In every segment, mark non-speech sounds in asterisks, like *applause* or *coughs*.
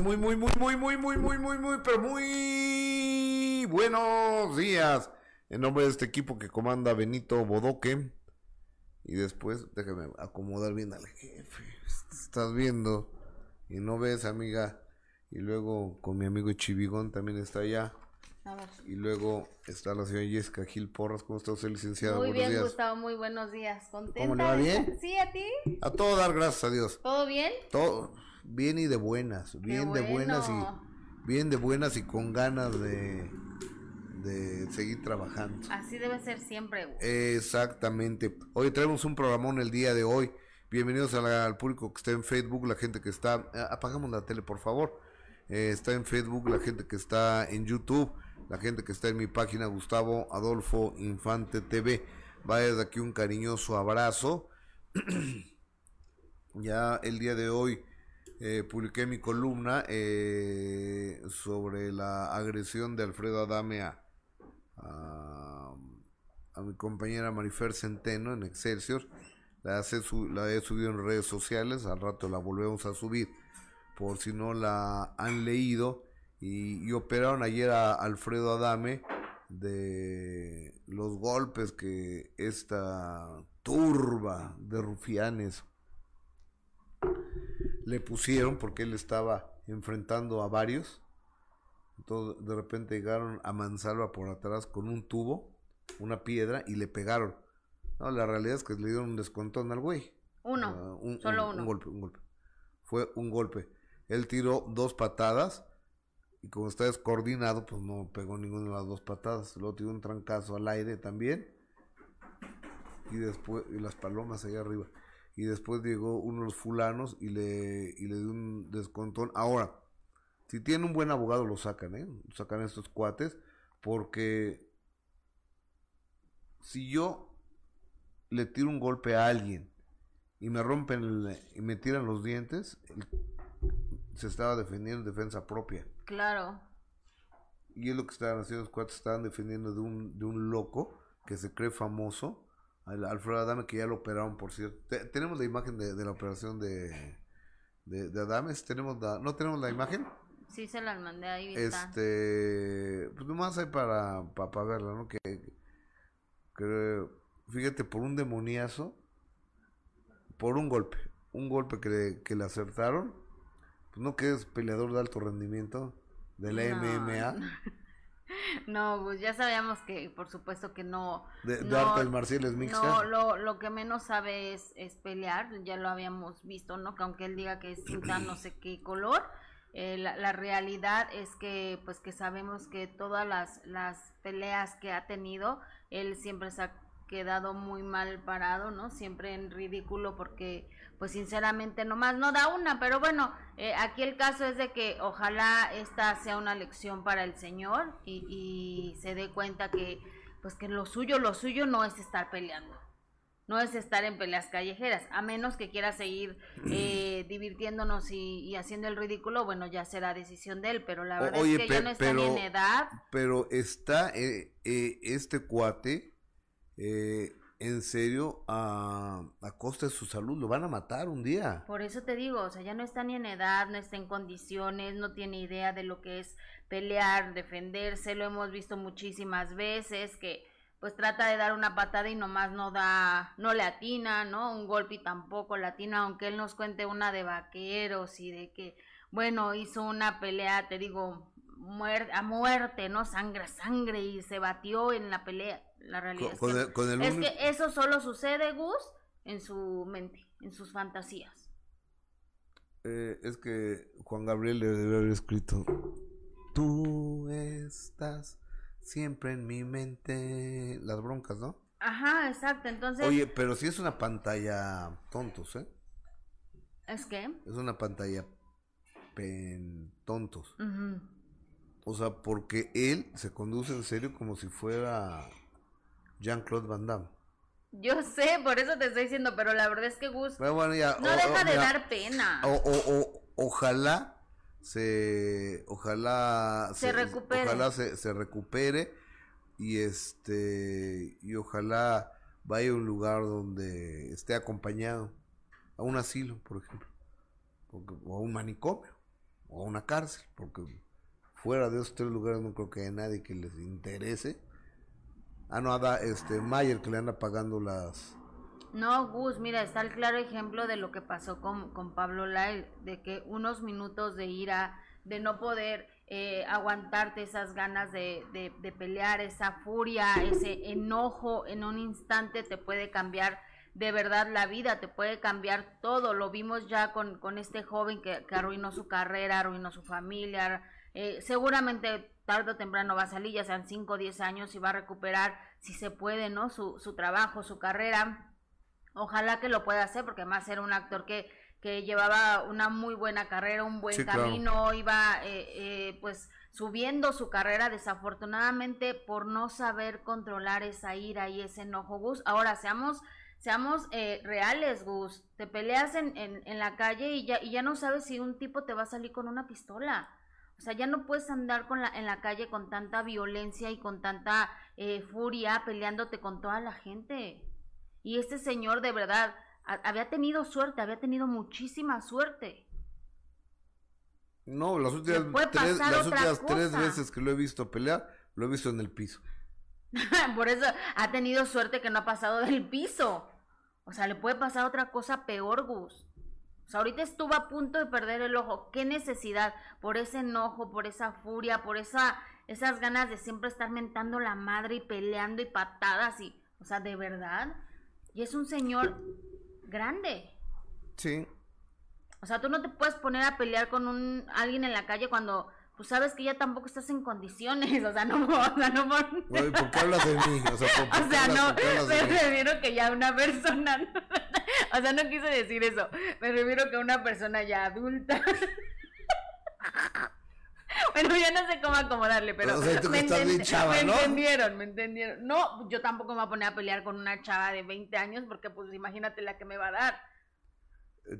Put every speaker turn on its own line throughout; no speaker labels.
Muy, muy, muy, muy, muy, muy, muy, muy, muy, muy, pero muy buenos días. En nombre de este equipo que comanda Benito Bodoque. Y después, déjame acomodar bien al jefe. Estás viendo y no ves, amiga. Y luego con mi amigo Chivigón también está allá. Y luego está la señora Jessica Gil Porras. ¿Cómo está usted, licenciada?
Muy bien, Gustavo. Muy buenos días. ¿Contenta?
¿Cómo le va bien?
Sí, ¿a ti?
A todo dar, gracias a Dios.
¿Todo bien?
Todo bien y de buenas. Bien de buenas y bien de buenas y con ganas de, de seguir trabajando.
Así debe ser siempre.
Exactamente. Hoy traemos un programón el día de hoy. Bienvenidos al público que está en Facebook, la gente que está... Ah, apagamos la tele, por favor. Eh, está en Facebook, la gente que está en YouTube la gente que está en mi página Gustavo Adolfo Infante TV. Vaya de aquí un cariñoso abrazo. *clears throat* ya el día de hoy eh, publiqué mi columna eh, sobre la agresión de Alfredo Adame a, a, mi compañera Marifer Centeno en Excelsior. La, la he subido en redes sociales, al rato la volvemos a subir por si no la han leído y, operaron ayer a Alfredo Adame de los golpes que esta turba de rufianes le pusieron porque él estaba enfrentando a varios. Entonces de repente llegaron a Mansalva por atrás con un tubo, una piedra y le pegaron. No, la realidad es que le dieron un descontón al güey.
Uno, solo uno.
Un golpe, un golpe. Fue un golpe. Él tiró dos patadas y como está descoordinado, pues no pegó ninguna de las dos patadas. Luego tiró un trancazo al aire también. Y después, y las palomas allá arriba. Y después llegó uno de los fulanos y le, y le dio un descontón. Ahora, si tiene un buen abogado, lo sacan, ¿eh? Lo sacan estos cuates. Porque si yo le tiro un golpe a alguien y me rompen y me tiran los dientes, se estaba defendiendo en defensa propia.
Claro.
Y es lo que estaban haciendo los cuatro, estaban defendiendo de un, de un loco que se cree famoso, al Alfredo Adame, que ya lo operaron, por cierto. tenemos la imagen de, la operación de, de, de Adames, tenemos ¿no tenemos la imagen?
Sí, se la mandé ahí.
Este, pues nomás hay para, para, verla, ¿no? Que, fíjate, por un demoniazo, por un golpe, un golpe que que le acertaron, pues, no que es peleador de alto rendimiento de la MMA. *laughs* *laughs*
No, pues ya sabíamos que, por supuesto que no.
De, de artes marciales mixtas.
No, lo, lo que menos sabe es, es, pelear, ya lo habíamos visto, ¿no? Que aunque él diga que es cinta no sé qué color, eh, la, la, realidad es que, pues que sabemos que todas las, las peleas que ha tenido, él siempre se ha quedado muy mal parado, ¿no? Siempre en ridículo porque pues sinceramente nomás no da una, pero bueno, eh, aquí el caso es de que ojalá esta sea una lección para el Señor y, se dé cuenta que pues que lo suyo, lo suyo no es estar peleando, no es estar en peleas callejeras, a menos que quiera seguir eh, *clears throat* divirtiéndonos y, haciendo el ridículo, bueno, ya será decisión de él, pero la verdad es que ya no está en edad.
Pero está eh, este cuate en serio a, a, costa de su salud, lo van a matar un día.
Por eso te digo, o sea, ya no está ni en edad, no está en condiciones, no tiene idea de lo que es pelear, defenderse, lo hemos visto muchísimas veces que pues trata de dar una patada y nomás no da, no le atina, ¿no? Un golpe y tampoco le atina, aunque él nos cuente una de vaqueros y de que, bueno, hizo una pelea, te digo, a muerte, ¿no? Sangre sangre y se batió en la pelea. La realidad es, que, eso solo sucede, Gus, en su mente, en sus fantasías.
Eh, es que Juan Gabriel le debe haber escrito, tú estás siempre en mi mente, las broncas, ¿no?
Ajá, exacto, entonces...
Oye, pero si es una pantalla tontos, ¿eh?
¿Es que
Es una pantalla pen tontos. O sea, porque él se conduce en serio como si fuera Jean-Claude Van Damme.
Yo sé, por eso te estoy diciendo, pero la verdad es que Gus no deja de dar pena.
O, ojalá se, ojalá
se, recupere,
ojalá se, recupere y este y ojalá vaya a un lugar donde esté acompañado, a un asilo, por ejemplo, o a un manicomio o a una cárcel, porque fuera de esos tres lugares no creo que haya nadie que les interese. Ah, no, ada este Mayer que le anda pagando las...
No, Gus, mira, está el claro ejemplo de lo que pasó con, con Pablo Lai, de que unos minutos de ira, de no poder eh, aguantarte esas ganas de, de, de, pelear, esa furia, ese enojo en un instante te puede cambiar de verdad la vida, te puede cambiar todo. Lo vimos ya con, con este joven que, que, arruinó su carrera, arruinó su familia. Eh, seguramente tarde o temprano va a salir, ya sean 5 o 10 años y va a recuperar, si se puede, ¿no? Su, su trabajo, su carrera. Ojalá que lo pueda hacer, porque además era un actor que, que llevaba una muy buena carrera, un buen sí, camino, claro. iba eh, eh, pues subiendo su carrera, desafortunadamente por no saber controlar esa ira y ese enojo, Gus. Ahora seamos seamos eh, reales, Gus. Te peleas en, en, en, la calle y ya, y ya no sabes si un tipo te va a salir con una pistola. O sea, ya no puedes andar con la, en la calle con tanta violencia y con tanta eh, furia peleándote con toda la gente. Y este señor de verdad a, había tenido suerte, había tenido muchísima suerte.
No, las últimas, tres, las últimas tres veces que lo he visto pelear, lo he visto en el piso. *laughs*
Por eso ha tenido suerte que no ha pasado del piso. O sea, le puede pasar otra cosa peor, Gus. O sea, ahorita estuvo a punto de perder el ojo. ¿Qué necesidad? Por ese enojo, por esa furia, por esa, esas ganas de siempre estar mentando la madre y peleando y patadas y, o sea, de verdad. Y es un señor grande.
Sí.
O sea, tú no te puedes poner a pelear con un alguien en la calle cuando pues sabes que ya tampoco estás en condiciones, *laughs* o sea, no, o sea, no por...
¿por qué hablas de mí? O sea, ¿por, *laughs*
o sea
hablas,
no, me refiero que ya una persona, *laughs* o sea, no quise decir eso, me refiero que una persona ya adulta. Bueno, ya no sé cómo acomodarle, pero
o sea,
me,
enten chava,
me
¿no?
entendieron, me entendieron. No, yo tampoco me voy a poner a pelear con una chava de 20 años porque pues imagínate la que me va a dar.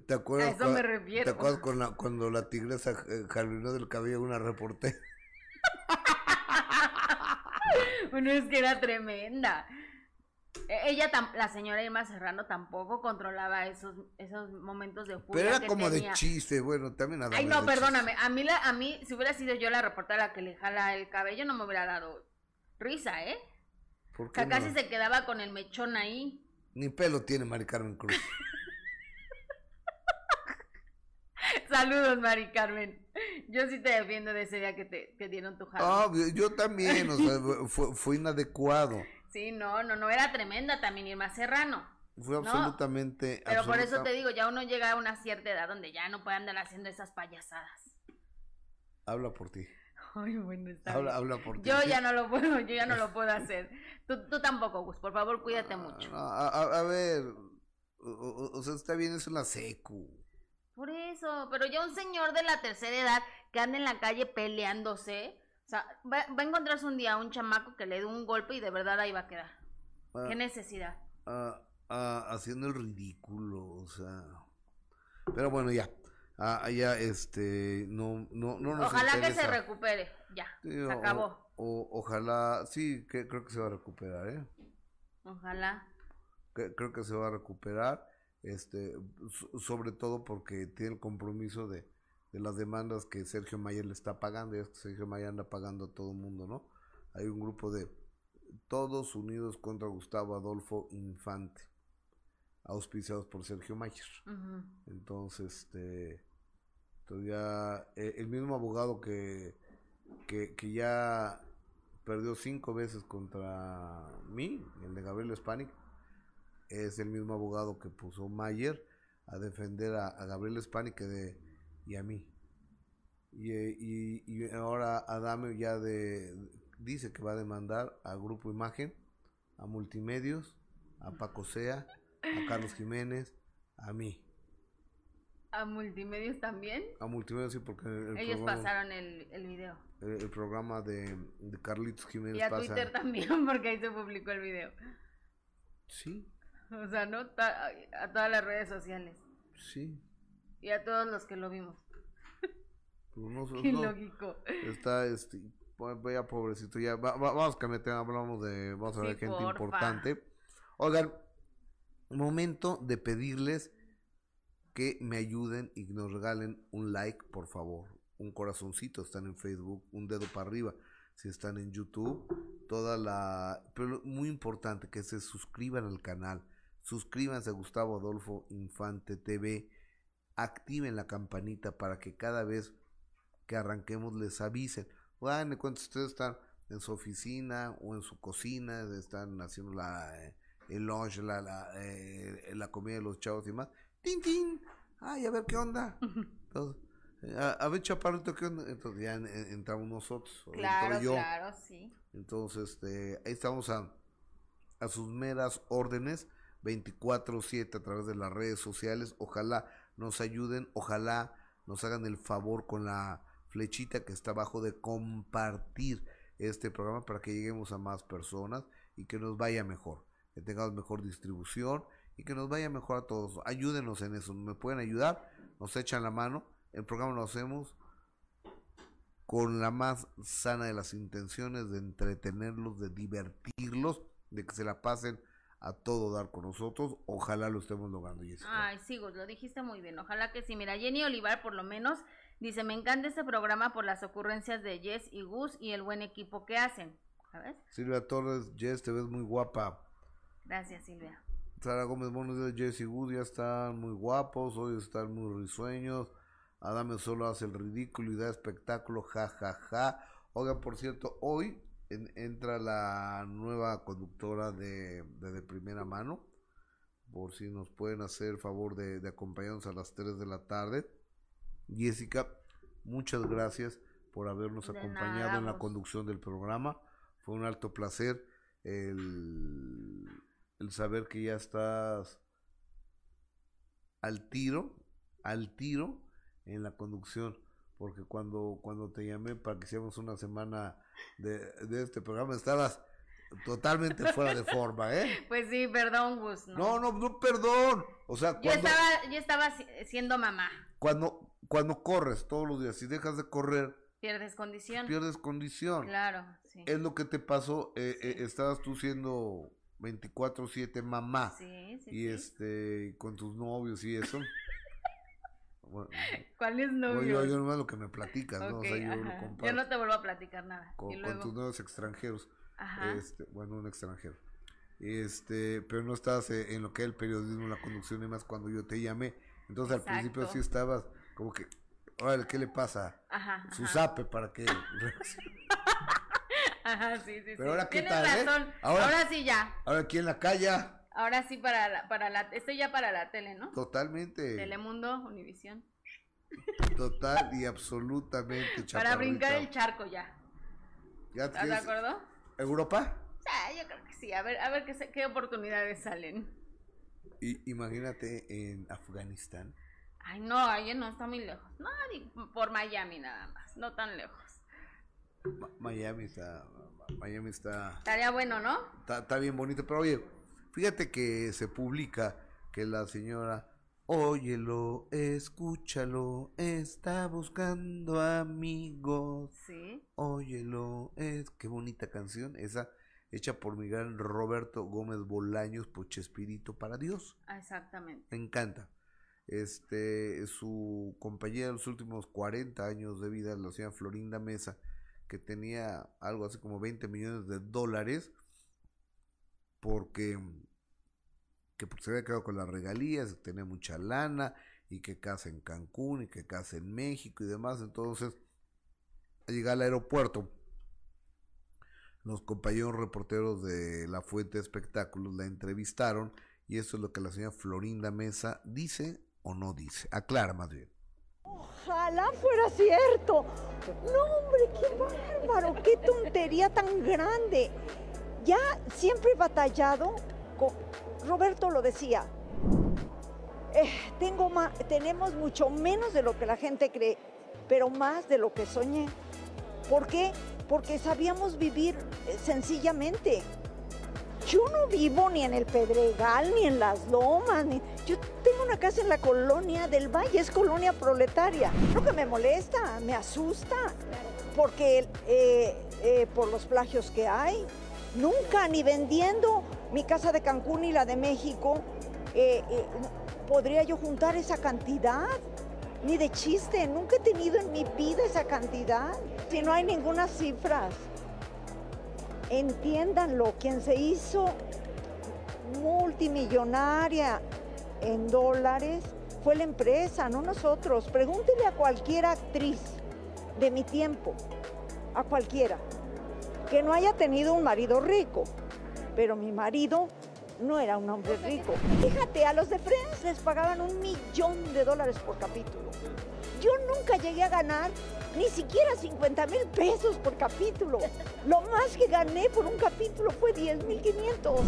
¿Te acuerdas,
a eso me refiero.
¿te acuerdas la, cuando la tigresa eh, jardinó del cabello una reportera? *laughs*
bueno, es que era tremenda. E, ella, la señora Irma Serrano, tampoco controlaba esos, esos momentos de furia.
Pero era como
tenía.
de chiste, bueno, también
Ay, no, perdóname. A mí, la, a mí, si hubiera sido yo la reportera que le jala el cabello, no me hubiera dado risa, ¿eh?
¿Por
O sea,
qué
casi se quedaba con el mechón ahí.
Ni pelo tiene Mari Carmen Cruz. *laughs* *laughs*
Saludos, Mari Carmen. Yo sí te defiendo de ese día que te que dieron tu jala.
Ah, yo también, o sea, *laughs* fue, fue inadecuado.
Sí, no, no, no, era tremenda también Irma Serrano.
Fue
No,
absolutamente.
Pero por eso te digo, ya uno llega a una cierta edad donde ya no puede andar haciendo esas payasadas.
Habla por ti.
Ay, bueno, está
Habla,
bien.
habla por ti.
Yo ya *laughs* no lo puedo, yo ya no lo puedo hacer. Tú, tú tampoco, Gus, por favor, cuídate mucho.
A, a- a ver, o, o- o sea, está bien, es una secu.
Por eso, pero ya un señor de la tercera edad que anda en la calle peleándose, o sea, va, va a encontrarse un día un chamaco que le dé un golpe y de verdad ahí va a quedar.
Ah,
¿Qué necesidad?
ah, ah, haciendo el ridículo, o sea. Pero bueno, ya. Ah, ya, este, no, no, no nos
Ojalá que se recupere, ya,
Sí,
se
o-
acabó.
o- ojalá, sí, que, creo que se va a recuperar, ¿eh?
Ojalá.
Que- creo que se va a recuperar, este, so- sobre todo porque tiene el compromiso de, de las demandas que Sergio Mayer le está pagando, y es que Sergio Mayer anda pagando a todo el mundo, ¿no? Hay un grupo de todos unidos contra Gustavo Adolfo Infante, auspiciados por Sergio Mayer. Entonces, este, ya eh, el mismo abogado que, que, que ya perdió cinco veces contra mí, el de Gabriel Spanik, es el mismo abogado que puso Mayer a defender a, a Gabriel Spanik de, y a mí. Y, eh, y, y ahora Adame ya de, dice que va a demandar a Grupo Imagen, a Multimedios, a Paco Sea, a Carlos Jiménez, a mí.
¿A multimedios también?
A Multimedios sí, porque el,
Ellos
programa,
pasaron el, el video.
el, el programa de, de Carlitos Jiménez
Y a
pasa.
Twitter también, *laughs* porque ahí se publicó el video.
Sí, *laughs*
O sea, ¿no? Ta- A todas las redes sociales.
sí.
Y a todos los que lo vimos.
Pero *laughs* no,
Qué
no,
lógico.
está este pues, vaya pobrecito ya va- va- vamos a cambiar tema, hablamos de vamos a
Sí,
ver gente
porfa.
importante oigan momento de pedirles que me ayuden y nos regalen un like por favor un corazoncito, están en Facebook, un dedo para arriba, si están en YouTube, toda la... Pero muy importante que se suscriban al canal, suscríbanse a Gustavo Adolfo Infante TV, activen la campanita para que cada vez que arranquemos les avisen. Bueno, cuando ustedes están en su oficina o en su cocina, están haciendo la, eh, el lunch, la, la, eh, la comida de los chavos y más. ¡Tin, tin! ¡Ay, a ver qué onda! Entonces, a, ver, chaparrito, ¿qué onda? Entonces ya entramos nosotros.
Claro, claro, sí.
Entonces, este, ahí estamos a, a sus meras órdenes, 24-7 a través de las redes sociales. Ojalá nos ayuden, ojalá nos hagan el favor con la flechita que está abajo de compartir este programa para que lleguemos a más personas y que nos vaya mejor, que tengamos mejor distribución y que nos vaya mejor a todos. Ayúdenos en eso, me pueden ayudar, nos echan la mano, el programa lo hacemos con la más sana de las intenciones de entretenerlos, de divertirlos, de que se la pasen a todo dar con nosotros. Ojalá lo estemos logrando,
Jessica. Ay, sí, lo dijiste muy bien. Ojalá que sí. Mira, Jenny Olivar por lo menos dice, me encanta este programa por las ocurrencias de Jess y Gus y el buen equipo que hacen. ¿Sabes?
Silvia Torres, Jess, te ves muy guapa.
Gracias, Silvia.
Sara Gómez buenos días, Jess y Gus ya están muy guapos, hoy están muy risueños. Adame solo hace el ridículo y da espectáculo, ja, ja, ja. Oigan, por cierto, hoy entra la nueva conductora de, de, primera mano. Por si nos pueden hacer el favor de, de acompañarnos a las 3 de la tarde. Jessica, muchas gracias por habernos acompañado en la conducción del programa. Fue un alto placer el, el saber que ya estás al tiro, al tiro en la conducción porque cuando, cuando te llamé para que hiciéramos una semana de, de este programa estabas totalmente fuera de forma, ¿eh? *laughs*
Pues sí, perdón, Gus.
No, no, no, perdón. O sea,
cuando, yo estaba, yo estaba siendo mamá.
Cuando, cuando corres todos los días, si dejas de correr,
pierdes condición.
Pierdes condición.
Claro, sí.
Es lo que te pasó, eh, eh estabas tú siendo 24/7 mamá.
Sí, sí.
Y este, con tus novios y eso. *laughs*
¿Cuál es novio?
Yo, nomás lo que me platicas, ¿no? O sea, yo, lo
yo, no te vuelvo a platicar nada.
Con, tus nuevos extranjeros. Ajá. Este, bueno, un extranjero. Este, pero no estabas eh, en lo que es el periodismo, la conducción y más cuando yo te llamé. Entonces al principio sí estabas como que, órale, ¿qué le pasa?
Ajá.
Su zape para que *laughs*
Ajá, sí, sí,
Pero ahora qué
Tienes
tal,
¿eh? ahora, sí ya.
Ahora aquí en la calle.
Ahora sí para la, para la, estoy ya para la tele, ¿no?
Totalmente.
Telemundo, Univisión.
Total y absolutamente *laughs*
Para brincar el charco ya.
¿Ya
¿Estás de acuerdo?
¿Europa?
Ya, yo creo que sí. A ver, a ver qué, qué oportunidades salen.
Y, imagínate en Afganistán.
Ay, no, ahí no está muy lejos. No, por Miami nada más, no tan lejos.
Miami está, Miami está.
Estaría bueno, ¿no?
está bien bonito, pero oye, Fíjate que se publica que la señora, óyelo, escúchalo, está buscando amigos.
Sí.
Óyelo, es qué bonita canción esa hecha por Miguel Roberto Gómez Bolaños por Chespirito para Dios.
Exactamente.
Me encanta. Este, su compañera de los últimos 40 años de vida, la señora Florinda Mesa, que tenía algo así como 20 millones de dólares, porque que se había quedado con las regalías, que tenía mucha lana y que casa en Cancún y que casa en México y demás. Entonces, al llegar al aeropuerto, los compañeros reporteros de la Fuente de Espectáculos la entrevistaron y eso es lo que la señora Florinda Mesa dice o no dice. Aclara más bien.
Ojalá fuera cierto. No, hombre, qué bárbaro, qué tontería tan grande. Ya siempre he batallado Roberto lo decía, eh, tengo tenemos mucho menos de lo que la gente cree, pero más de lo que soñé. ¿Por qué? Porque sabíamos vivir eh, sencillamente. Yo no vivo ni en el Pedregal, ni en las lomas, ni... Yo tengo una casa en la colonia del Valle, es colonia proletaria. Lo que me molesta, me asusta, porque eh, por los plagios que hay, nunca, ni vendiendo mi casa de Cancún y la de México, eh, eh, ¿podría yo juntar esa cantidad? Ni de chiste, nunca he tenido en mi vida esa cantidad. Si no hay ninguna cifras. Entiéndanlo, quien se hizo multimillonaria en dólares fue la empresa, no nosotros. Pregúntele a cualquier actriz de mi tiempo, a cualquiera, que no haya tenido un marido rico. Pero mi marido no era un hombre rico. Fíjate, a los de Friends les pagaban un millón de dólares por capítulo. Yo nunca llegué a ganar ni siquiera 50 mil pesos por capítulo. Lo más que gané por un capítulo fue 10 mil 500.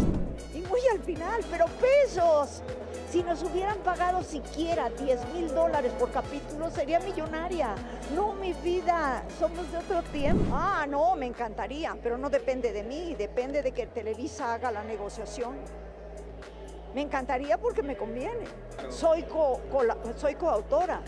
Y muy al final, pero pesos. Si nos hubieran pagado siquiera 10 mil dólares por capítulo, sería millonaria. No, mi vida, somos de otro tiempo. Ah, no, me encantaría, pero no depende de mí, depende de que Televisa haga la negociación. Me encantaría porque me conviene. Soy, co, soy coautora.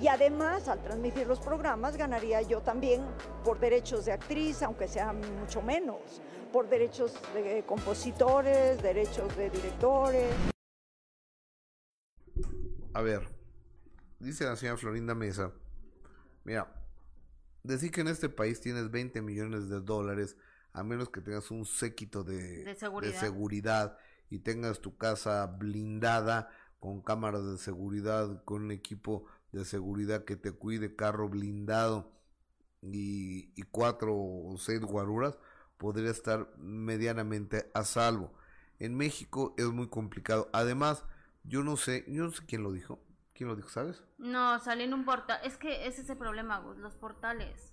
Y además, al transmitir los programas, ganaría yo también por derechos de actriz, aunque sea mucho menos, por derechos de compositores, derechos de directores.
A ver, dice la señora Florinda Mesa, mira, decir que en este país tienes 20 millones de dólares, a menos que tengas un séquito de, de, seguridad. de seguridad y tengas tu casa blindada con cámaras de seguridad, con un equipo de seguridad que te cuide, carro blindado y, cuatro o seis guaruras, podría estar medianamente a salvo. En México es muy complicado. Además, yo no sé, yo no sé quién lo dijo. ¿Quién lo dijo, sabes?
No, salió en un portal. Es que ese es el problema, los portales.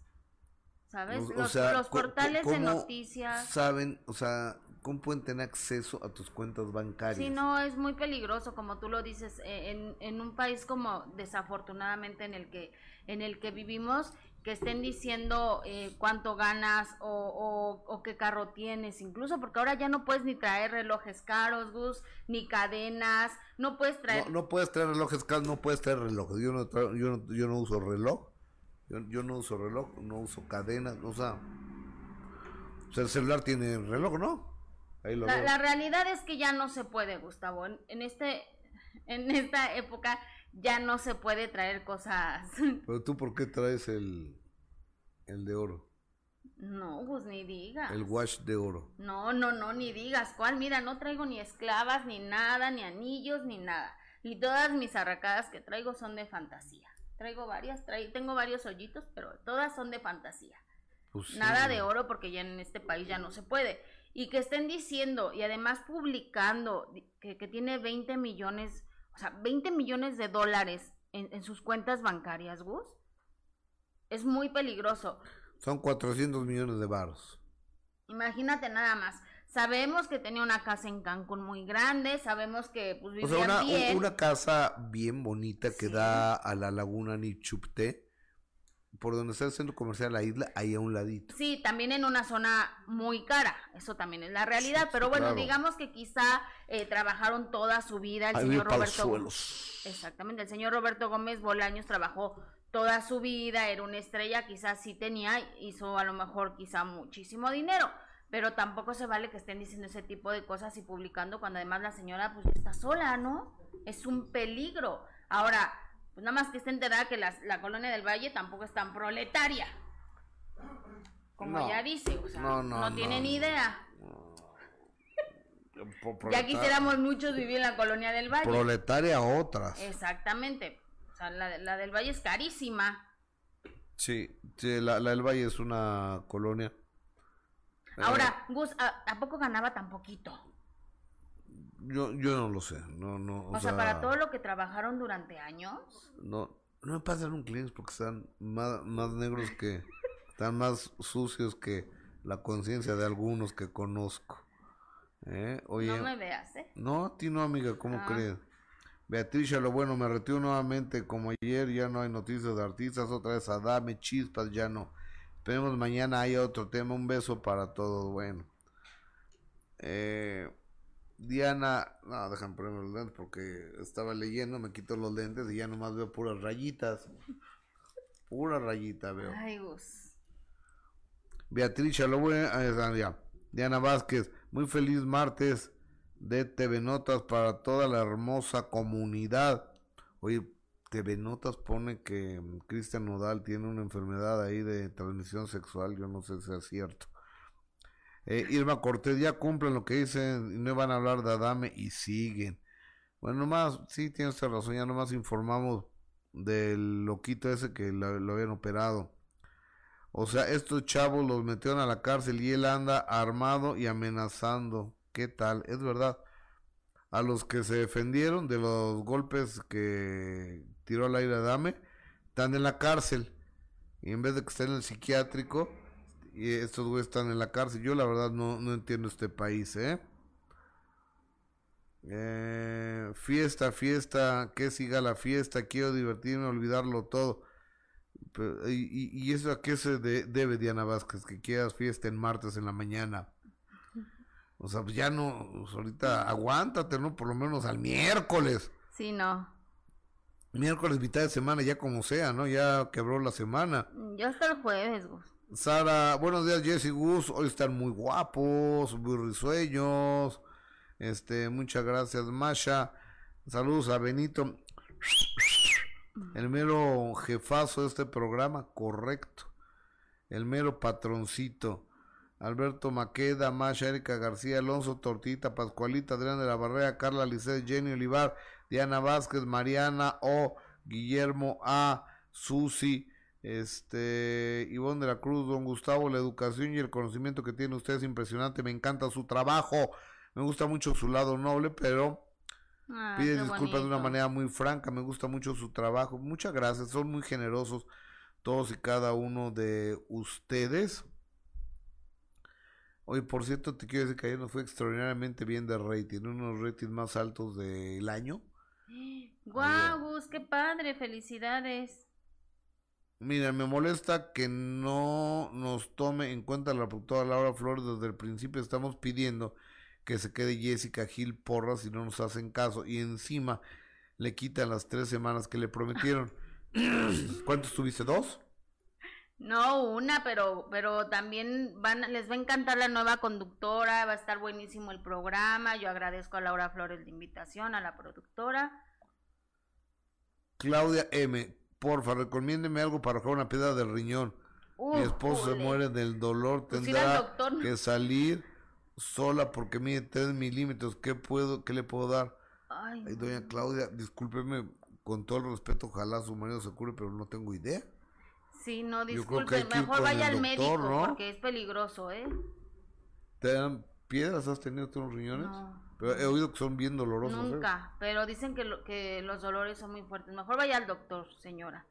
¿Sabes? los, portales de noticias.
Saben, o sea, ¿Cómo pueden tener acceso a tus cuentas bancarias?
Sí, no, es muy peligroso, como tú lo dices, eh, en, en un país como desafortunadamente en el que, en el que vivimos, que estén diciendo eh, cuánto ganas o, o, qué carro tienes, incluso porque ahora ya no puedes ni traer relojes caros, Gus, ni cadenas, no puedes traer...
No, puedes traer relojes caros, no puedes traer relojes, yo no, yo no, yo no uso reloj, yo, yo, no uso reloj, no uso cadenas, o sea, o sea, el celular tiene reloj, ¿no?
La, realidad es que ya no se puede, Gustavo. En, este, *laughs* en esta época ya no se puede traer cosas. *laughs*
Pero tú, ¿por qué traes el, el de oro?
No, pues ni digas.
El wash de oro.
No, no, no, ni digas. ¿Cuál? Mira, no traigo ni esclavas, ni nada, ni anillos, ni nada. Y todas mis arracadas que traigo son de fantasía. Traigo varias, traigo, tengo varios hoyitos, pero todas son de fantasía. Pues nada de oro porque ya en este país ya no se puede y que estén diciendo y además publicando que, tiene 20 millones, o sea, 20 millones de dólares en, sus cuentas bancarias, Gus, es muy peligroso.
Son 400 millones de baros.
Imagínate nada más. Sabemos que tenía una casa en Cancún muy grande, sabemos que pues vivía o sea,
una, una casa bien bonita que da a la laguna Nichupte por donde está el centro comercial la isla, ahí a un ladito.
Sí, también en una zona muy cara, eso también es la realidad, pero bueno, digamos que quizá eh, trabajaron toda su vida el señor Roberto Gómez. Exactamente, el señor Roberto Gómez Bolaños trabajó toda su vida, era una estrella, quizás sí tenía, hizo a lo mejor quizá muchísimo dinero, pero tampoco se vale que estén diciendo ese tipo de cosas y publicando cuando además la señora pues está sola, ¿no? Es un peligro. Ahora, pues nada más que esté enterada que la, colonia del Valle tampoco es tan proletaria. Como ella dice, o sea, no, tiene ni idea. ya quisiéramos muchos vivir en la colonia del Valle.
Proletaria otras.
Exactamente. O sea, la, del Valle es carísima.
Sí, la, del Valle es una colonia.
Ahora, Gus, ¿a poco ganaba tan poquito?
Yo, yo no lo sé, no, no.
O, sea, para todo lo que trabajaron durante años.
No, no me pasan un cliente porque están más, más negros que, están más sucios que la conciencia de algunos que conozco. ¿Eh? Oye,
no me veas, ¿eh?
No, a ti no, amiga, ¿cómo ah. crees? Beatriz, lo bueno, me retiro nuevamente como ayer, ya no hay noticias de artistas, otra vez a dame chispas, ya no. Esperemos mañana haya otro tema, un beso para todos, bueno. Eh, Diana, no, déjame ponerme los lentes porque estaba leyendo, me quito los lentes y ya nomás veo puras rayitas. Pura rayita veo.
Ay,
Beatriz lo bueno, Diana Vázquez, muy feliz martes de TV Notas para toda la hermosa comunidad. Oye, TV Notas pone que Cristian Nodal tiene una enfermedad ahí de transmisión sexual, yo no sé si es cierto. Eh, Irma Cortés, ya cumplen lo que dicen y no van a hablar de Adame y siguen. Bueno, nomás, sí, tiene usted razón, ya nomás informamos del loquito ese que lo, lo habían operado. O sea, estos chavos los metieron a la cárcel y él anda armado y amenazando. ¿Qué tal? Es verdad. A los que se defendieron de los golpes que tiró al aire Adame, están en la cárcel. Y en vez de que estén en el psiquiátrico, y estos güeyes están en la cárcel. Yo la verdad no, no entiendo este país, ¿eh? Eh, fiesta, fiesta, que siga la fiesta, quiero divertirme, olvidarlo todo. Pero, y, y, eso a qué se de, debe, Diana Vázquez? Que quieras fiesta en martes en la mañana. O sea, pues ya no, pues ahorita aguántate, ¿no? Por lo menos al miércoles.
Sí, no.
Miércoles, mitad de semana, ya como sea, ¿no? Ya quebró la semana.
Ya hasta el jueves, Gus.
Sara, buenos días, Jesse Gus. Hoy están muy guapos, muy risueños. Este, muchas gracias, Masha. Saludos a Benito. El mero jefazo de este programa, correcto. El mero patroncito. Alberto Maqueda, Masha, Erika García, Alonso Tortita, Pascualita, Adrián de la Barrera, Carla Lisset, Jenny Olivar, Diana Vázquez, Mariana O, Guillermo A, Susi, este, Ivonne de la Cruz, don Gustavo, la educación y el conocimiento que tiene usted es impresionante, me encanta su trabajo, me gusta mucho su lado noble, pero
Ah,
pide disculpas de una manera muy franca, me gusta mucho su trabajo, muchas gracias, son muy generosos todos y cada uno de ustedes. Oye, por cierto, te quiero decir que ayer nos fue extraordinariamente bien de rating, uno de los ratings más altos del año. *gasps*
Guau, Gus, qué padre, felicidades.
Mira, me molesta que no nos tome en cuenta la productora Laura Flores desde el principio. Estamos pidiendo que se quede Jessica Gil Porras y no nos hacen caso. Y encima le quitan las tres semanas que le prometieron. *coughs* ¿Cuántos tuviste? ¿Dos?
No, una, pero, pero también van, les va a encantar la nueva conductora, va a estar buenísimo el programa. Yo agradezco a Laura Flores la invitación, a la productora.
Claudia M. Porfa, recomiéndeme algo para bajar una piedra del riñón. Mi esposo se muere del dolor.
Pues al
Tendrá que salir sola porque mide 3 milímetros. ¿Qué puedo, qué le puedo dar?
Ay,
Ay,
no.
doña Claudia, discúlpeme con todo el respeto, ojalá su marido se cure, pero no tengo idea.
Sí, no, disculpe, mejor vaya al médico
¿no?
porque es peligroso, ¿eh?
¿Te dan piedras? ¿Has tenido los riñones?
No.
Pero he oído que son bien dolorosos. ¿eh?
Nunca, pero dicen que, lo- que los dolores son muy fuertes. Mejor vaya al doctor, señora.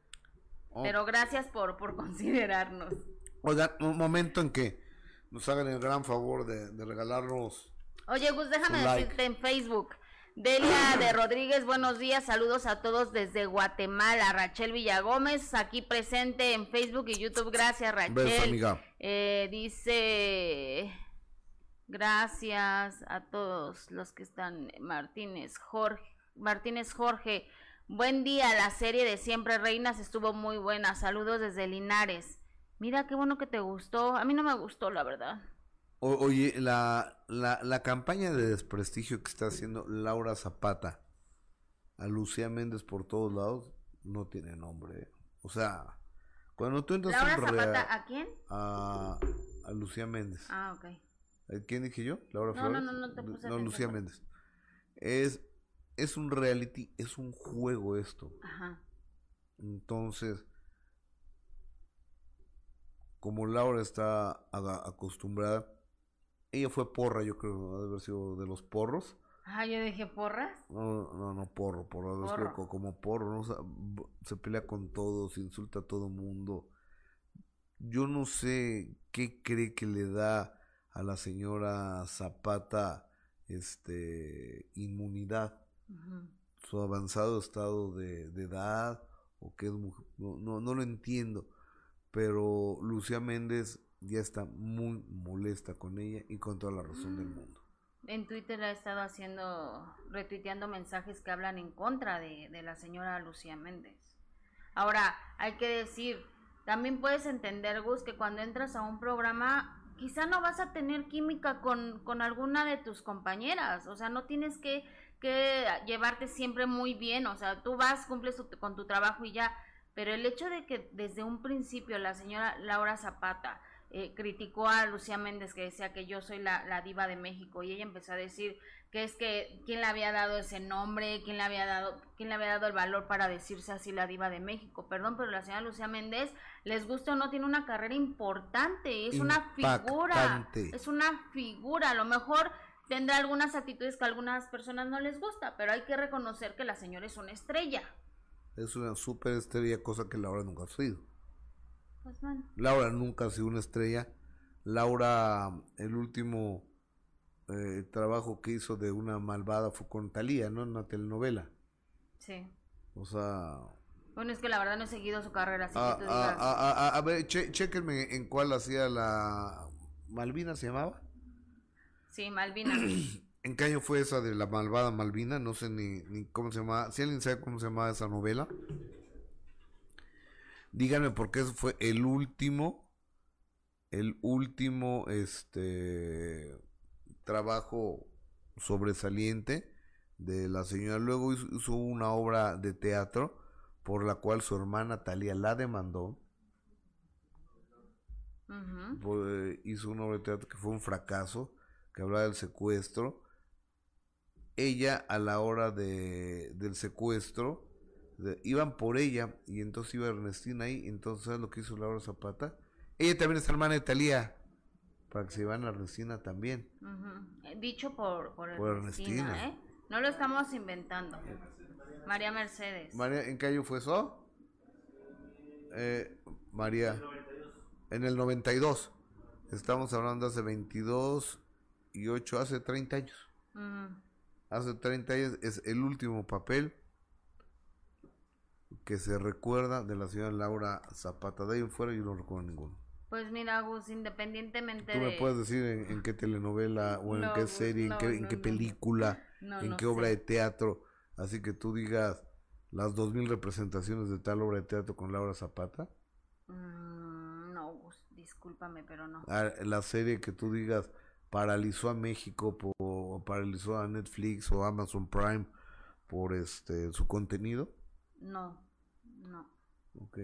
Oh.
Pero gracias por, por considerarnos.
Oigan, un momento en que nos hagan el gran favor de, de regalarnos.
Oye, Gus, déjame
like.
decirte en Facebook. Delia *clears throat* de Rodríguez, buenos días, saludos a todos desde Guatemala. Rachel Villagómez, aquí presente en Facebook y YouTube. Gracias, Rachel.
Besos, amiga.
Eh, dice, gracias a todos los que están. Martínez Jorge, Martínez Jorge, buen día. La serie de Siempre Reinas estuvo muy buena. Saludos desde Linares. Mira qué bueno que te gustó. A mí no me gustó, la verdad.
O- oye, la, la, la campaña de desprestigio que está haciendo Laura Zapata a Lucía Méndez por todos lados no tiene nombre. O sea, cuando tú entras
Laura
en
Zapata, ¿a quién?
a, a Lucía Méndez.
Ah, ok.
¿Eh, ¿Quién dije yo? ¿Laura
No, no,
Flores?
no, no te puse
No, Lucía Méndez. Es, es un reality, es un juego esto.
Ajá.
Entonces, como Laura está acostumbrada, ella fue porra, yo creo, ha de haber sido de los porros.
Ah, yo dije porras.
No, no, no, porro, porro,
Porro.
co- como porro, ¿no? O sea, b- se pelea con todos, insulta a todo mundo. Yo no sé qué cree que le da a la señora Zapata este inmunidad, su avanzado estado de, de edad o que es mujer, no, no, no lo entiendo, pero Lucía Méndez ya está muy molesta con ella y con toda la razón del mundo.
En Twitter ha estado haciendo, retuiteando mensajes que hablan en contra de, de la señora Lucía Méndez. Ahora, hay que decir, también puedes entender, Gus, que cuando entras a un programa, quizá no vas a tener química con, con alguna de tus compañeras. O sea, no tienes que que llevarte siempre muy bien, o sea, tú vas, cumples con tu trabajo y ya, pero el hecho de que desde un principio la señora Laura Zapata eh, criticó a Lucía Méndez que decía que yo soy la, la, diva de México y ella empezó a decir que es que quién le había dado ese nombre, quién le había dado, quién le había dado el valor para decirse así la diva de México. Perdón, pero la señora Lucía Méndez, les gusta o no, tiene una carrera importante, es una figura, es una figura, a lo mejor tendrá algunas actitudes que a algunas personas no les gusta, pero hay que reconocer que la señora es una estrella.
Es una super estrella, cosa que Laura nunca ha sido. Laura nunca ha sido una estrella. Laura, el último eh, trabajo que hizo de una malvada fue con Talía, ¿no? En una telenovela.
Sí.
O sea.
Bueno, es que la verdad no he seguido su carrera, así
a, a, a, ver, chequenme en cuál hacía la. ¿Malvina se llamaba?
Sí, Malvina. *clears throat*
¿En qué año fue esa de la malvada Malvina? No sé ni, ni cómo se llamaba. Si alguien sabe cómo se llamaba esa novela. Díganme porque eso fue el último, el último, este, trabajo sobresaliente de la señora. Luego hizo, una obra de teatro por la cual su hermana Talía la demandó. Hizo una obra de teatro que fue un fracaso, que hablaba del secuestro. Ella a la hora de, del secuestro iban por ella y entonces iba Ernestina ahí. Entonces, ¿sabes lo que hizo Laura Zapata? Ella también es hermana de Talía. Para que se iban a Ernestina también.
Eh, dicho por, por, Ernestina, ¿eh? No lo estamos inventando. María Mercedes.
María, ¿En qué año fue eso? Eh, María. En el 92. Estamos hablando hace 22 y 8, hace 30 años. Hace 30 años es el último papel que se recuerda de la señora Laura Zapata. De ahí en fuera yo no recuerdo ninguno.
Pues mira, Gus, independientemente
¿Tú me puedes decir en, qué telenovela o en qué serie, en, qué, en qué película, en qué obra de teatro? Así que tú digas las dos mil representaciones de tal obra de teatro con Laura Zapata.
Mm, no, Gus, discúlpame, pero no.
Ah, la serie que tú digas paralizó a México o paralizó a Netflix o Amazon Prime por este su contenido.
No, no.
Ok.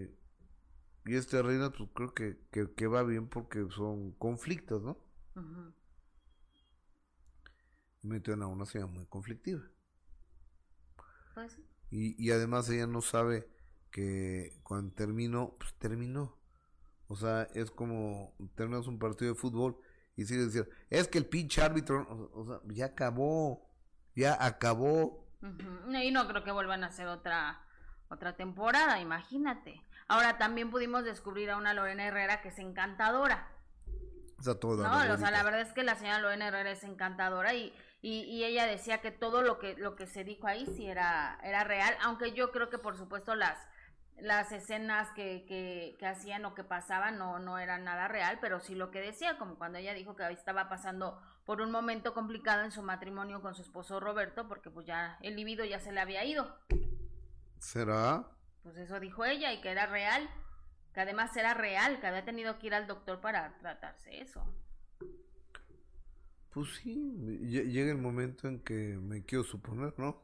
Y este reina, pues creo que, que, va bien porque son conflictos, ¿no? Uh Meten a una señora muy conflictiva.
Pues.
Y, y además ella no sabe que cuando terminó, pues terminó. O sea, es como terminas un partido de fútbol y sigue diciendo, es que el pinche árbitro, o, sea, ya acabó, ya acabó.
Y no creo que vuelvan a hacer otra otra temporada, imagínate. Ahora también pudimos descubrir a una Lorena Herrera que es encantadora.
O sea, toda
no, o sea, la verdad es que la señora Lorena Herrera es encantadora y, y, ella decía que todo lo que, lo que se dijo ahí sí era, era real, aunque yo creo que por supuesto las, las escenas que, que, que, hacían o que pasaban no, no eran nada real, pero sí lo que decía, como cuando ella dijo que estaba pasando por un momento complicado en su matrimonio con su esposo Roberto, porque pues ya el libido ya se le había ido.
¿Será?
Pues eso dijo ella y que era real, que además era real, que había tenido que ir al doctor para tratarse eso.
Pues sí, llega el momento en que me quiero suponer, ¿no?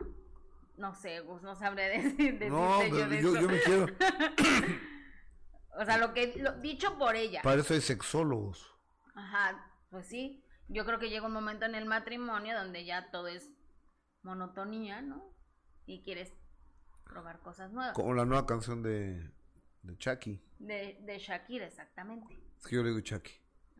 No sé, Gus, no sabré *laughs* decir,
no, yo, yo, me quiero. *laughs* *coughs*
o sea, lo que lo, dicho por ella.
Para eso hay sexólogos.
Ajá, pues sí. Yo creo que llega un momento en el matrimonio donde ya todo es monotonía, ¿no? Y quieres probar cosas nuevas.
Como la nueva canción de, de Chucky.
De, de Shakira, exactamente.
Es que yo le digo Chucky.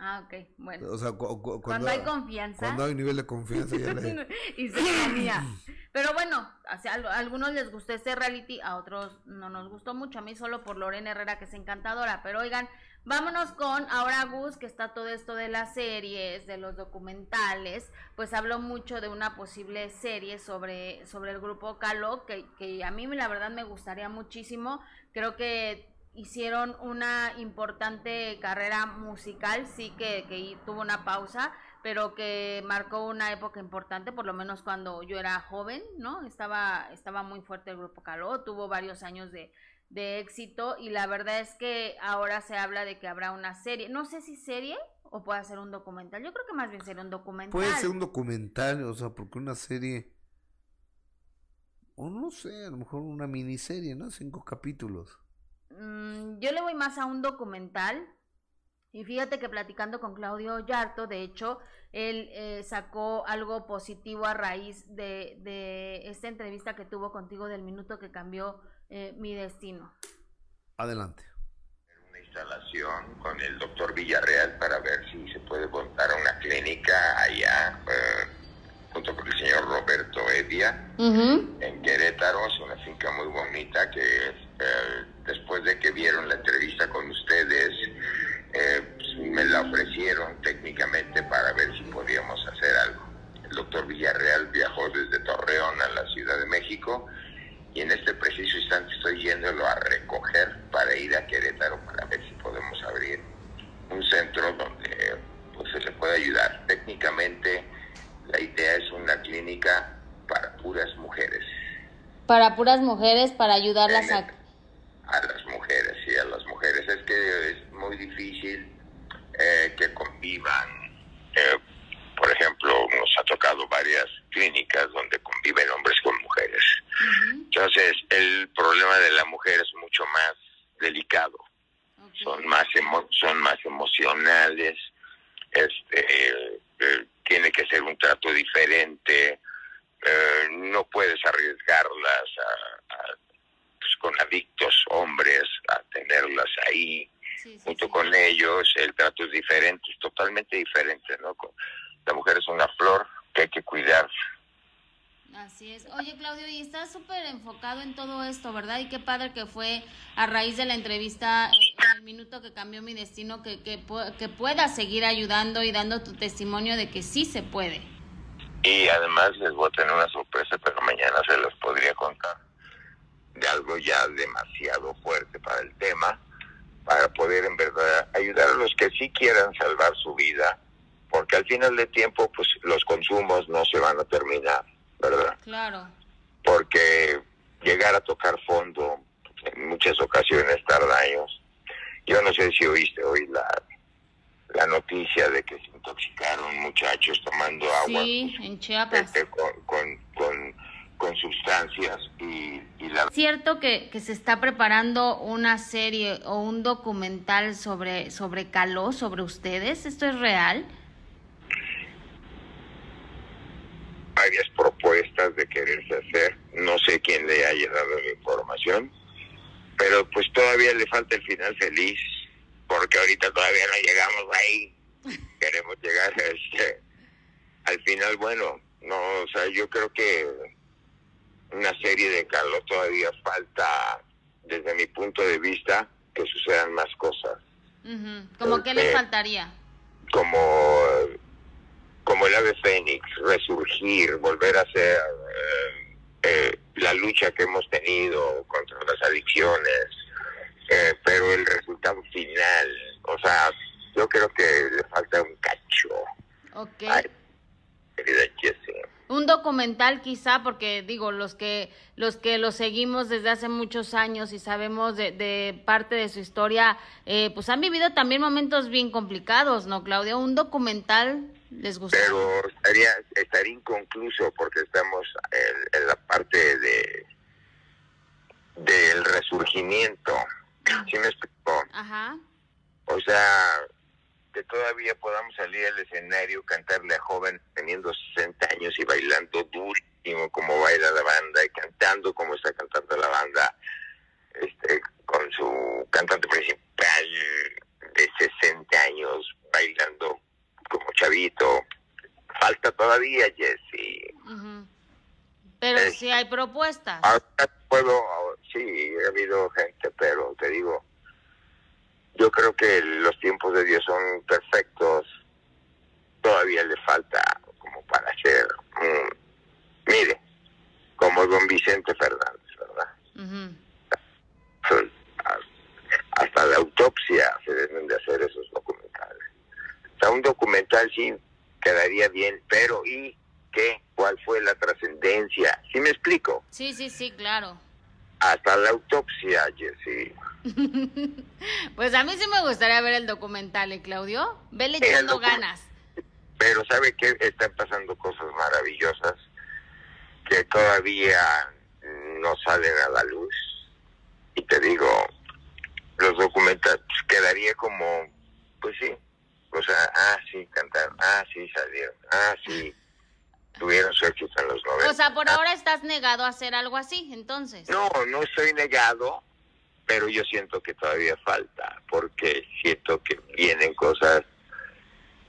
Ah, ok, bueno.
O sea, cuando,
cuando, hay confianza.
Cuando hay nivel de confianza ya
le... *laughs* y cercanía. Pero bueno, a algunos les gustó este reality, a otros no nos gustó mucho. A mí solo por Lorena Herrera, que es encantadora. Pero oigan, Vámonos con ahora Gus, que está todo esto de las series, de los documentales, pues habló mucho de una posible serie sobre, sobre el grupo Calo, que, que a mí la verdad me gustaría muchísimo. Creo que hicieron una importante carrera musical, sí que, que tuvo una pausa, pero que marcó una época importante, por lo menos cuando yo era joven, ¿no? Estaba, estaba muy fuerte el grupo Caló, tuvo varios años de, de éxito y la verdad es que ahora se habla de que habrá una serie, no sé si serie o puede ser un documental, yo creo que más bien sería un documental.
Puede ser un documental, o sea, porque una serie o no sé, a lo mejor una miniserie, ¿no? Cinco capítulos.
Mm, yo le voy más a un documental. Y fíjate que platicando con Claudio Yarto, de hecho, él eh, sacó algo positivo a raíz de, de, esta entrevista que tuvo contigo del minuto que cambió eh, mi destino.
Adelante.
Una instalación con el doctor Villarreal para ver si se puede montar una clínica allá. Eh, junto con el señor Roberto Edia, en Querétaro. Es una finca muy bonita que eh, después de que vieron la entrevista con ustedes, eh, pues, me la ofrecieron técnicamente para ver si podíamos hacer algo. El doctor Villarreal viajó desde Torreón a la Ciudad de México y en este preciso instante estoy yéndolo a recoger para ir a Querétaro para ver si podemos abrir un centro donde pues, se le pueda ayudar técnicamente la idea es una clínica para puras mujeres.
Para puras mujeres, para ayudarlas a...
A las mujeres, sí, a las mujeres. Es que es muy difícil eh, que convivan. Eh, por ejemplo, nos ha tocado varias clínicas donde conviven hombres con mujeres. Entonces, el problema de la mujer es mucho más delicado. Son más son más emocionales. Este, eh, tiene que ser un trato diferente, eh, no puedes arriesgarlas pues, con adictos hombres a tenerlas ahí junto con ellos, el trato es diferente, es totalmente diferente, ¿no? La mujer es una flor que hay que cuidar.
Así es. Oye, Claudio, y estás súper enfocado en todo esto, ¿verdad? Y qué padre que fue a raíz de la entrevista, en el minuto que cambió mi destino, que, que, que puedas seguir ayudando y dando tu testimonio de que sí se puede.
Y además les voy a tener una sorpresa, pero mañana se los podría contar de algo ya demasiado fuerte para el tema, para poder en verdad ayudar a los que sí quieran salvar su vida, porque al final de tiempo, pues los consumos no se van a terminar ¿verdad?
Claro.
Porque llegar a tocar fondo en muchas ocasiones tarda años. Yo no sé si oíste hoy la, la noticia de que se intoxicaron muchachos tomando agua.
Sí, en Chiapas.
Este, con, con, con, sustancias y, y la...
¿Cierto que, que se está preparando una serie o un documental sobre, sobre Caló, sobre ustedes? ¿Esto es real?
Varias propuestas de quererse hacer. No sé quién le haya dado la información, pero pues todavía le falta el final feliz, porque ahorita todavía no llegamos ahí. *laughs* Queremos llegar a este, al final, bueno, no, o sea, yo creo que una serie de Carlos todavía falta, desde mi punto de vista, que sucedan más cosas.
¿Cómo que le faltaría?
Como como el ave fénix, resurgir, volver a hacer eh, eh, la lucha que hemos tenido contra las adicciones, eh, pero el resultado final, o sea, yo creo que le falta un cacho.
Ok. Un documental quizá, porque digo, los que los que lo seguimos desde hace muchos años y sabemos de, parte de su historia, pues han vivido también momentos bien complicados, ¿no, Claudia? Un documental
pero estaría, estaría inconcluso porque estamos en, la parte de del resurgimiento. ¿Sí me explico?
Ajá.
O sea, que todavía podamos salir al escenario, cantarle a joven teniendo 60 años y bailando durísimo como baila la banda y cantando como está cantando la banda, este, con su cantante principal de 60 años bailando como chavito. Falta todavía, Jesse.
Pero si hay propuestas.
puedo, sí, ha habido gente, pero te digo, yo creo que los tiempos de Dios son perfectos. Todavía le falta como para hacer, mire, como don Vicente Fernández, ¿verdad? Hasta la autopsia se deben de hacer esos documentales un documental sí quedaría bien, pero ¿y qué? ¿Cuál fue la trascendencia? ¿Sí me explico?
Sí, sí, sí, claro.
Hasta la autopsia, Jessy. *laughs*
pues a mí sí me gustaría ver el documental, ¿eh, Claudio? Vele echando ganas.
Pero ¿sabe qué? Están pasando cosas maravillosas que todavía no salen a la luz. Y te digo, los documentales pues, quedaría como, pues sí, o sea, ah, sí, cantaron, ah, sí, salieron, ah, sí, tuvieron su éxito en los 90.
O sea, por ahora estás negado a hacer algo así, entonces.
No, no estoy negado, pero yo siento que todavía falta, porque siento que vienen cosas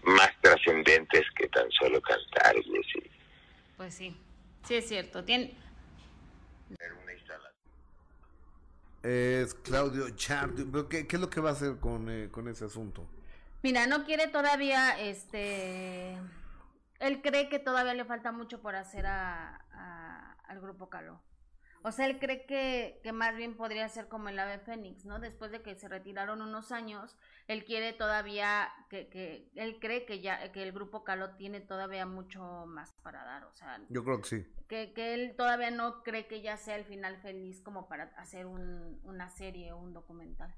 más trascendentes que tan solo cantar y así.
Pues sí, sí es cierto. Tiene...
Es Claudio Chardi. ¿Qué, ¿Qué, es lo que va a hacer con, eh, con ese asunto?
Mira, no quiere todavía, este, él cree que todavía le falta mucho por hacer a, al grupo Caló. O sea, él cree que, que, más bien podría ser como el ave fénix, ¿no? Después de que se retiraron unos años, él quiere todavía, que, que él cree que ya, que el grupo Caló tiene todavía mucho más para dar, o sea.
Yo creo que sí.
Que, que él todavía no cree que ya sea el final feliz como para hacer un, una serie o un documental.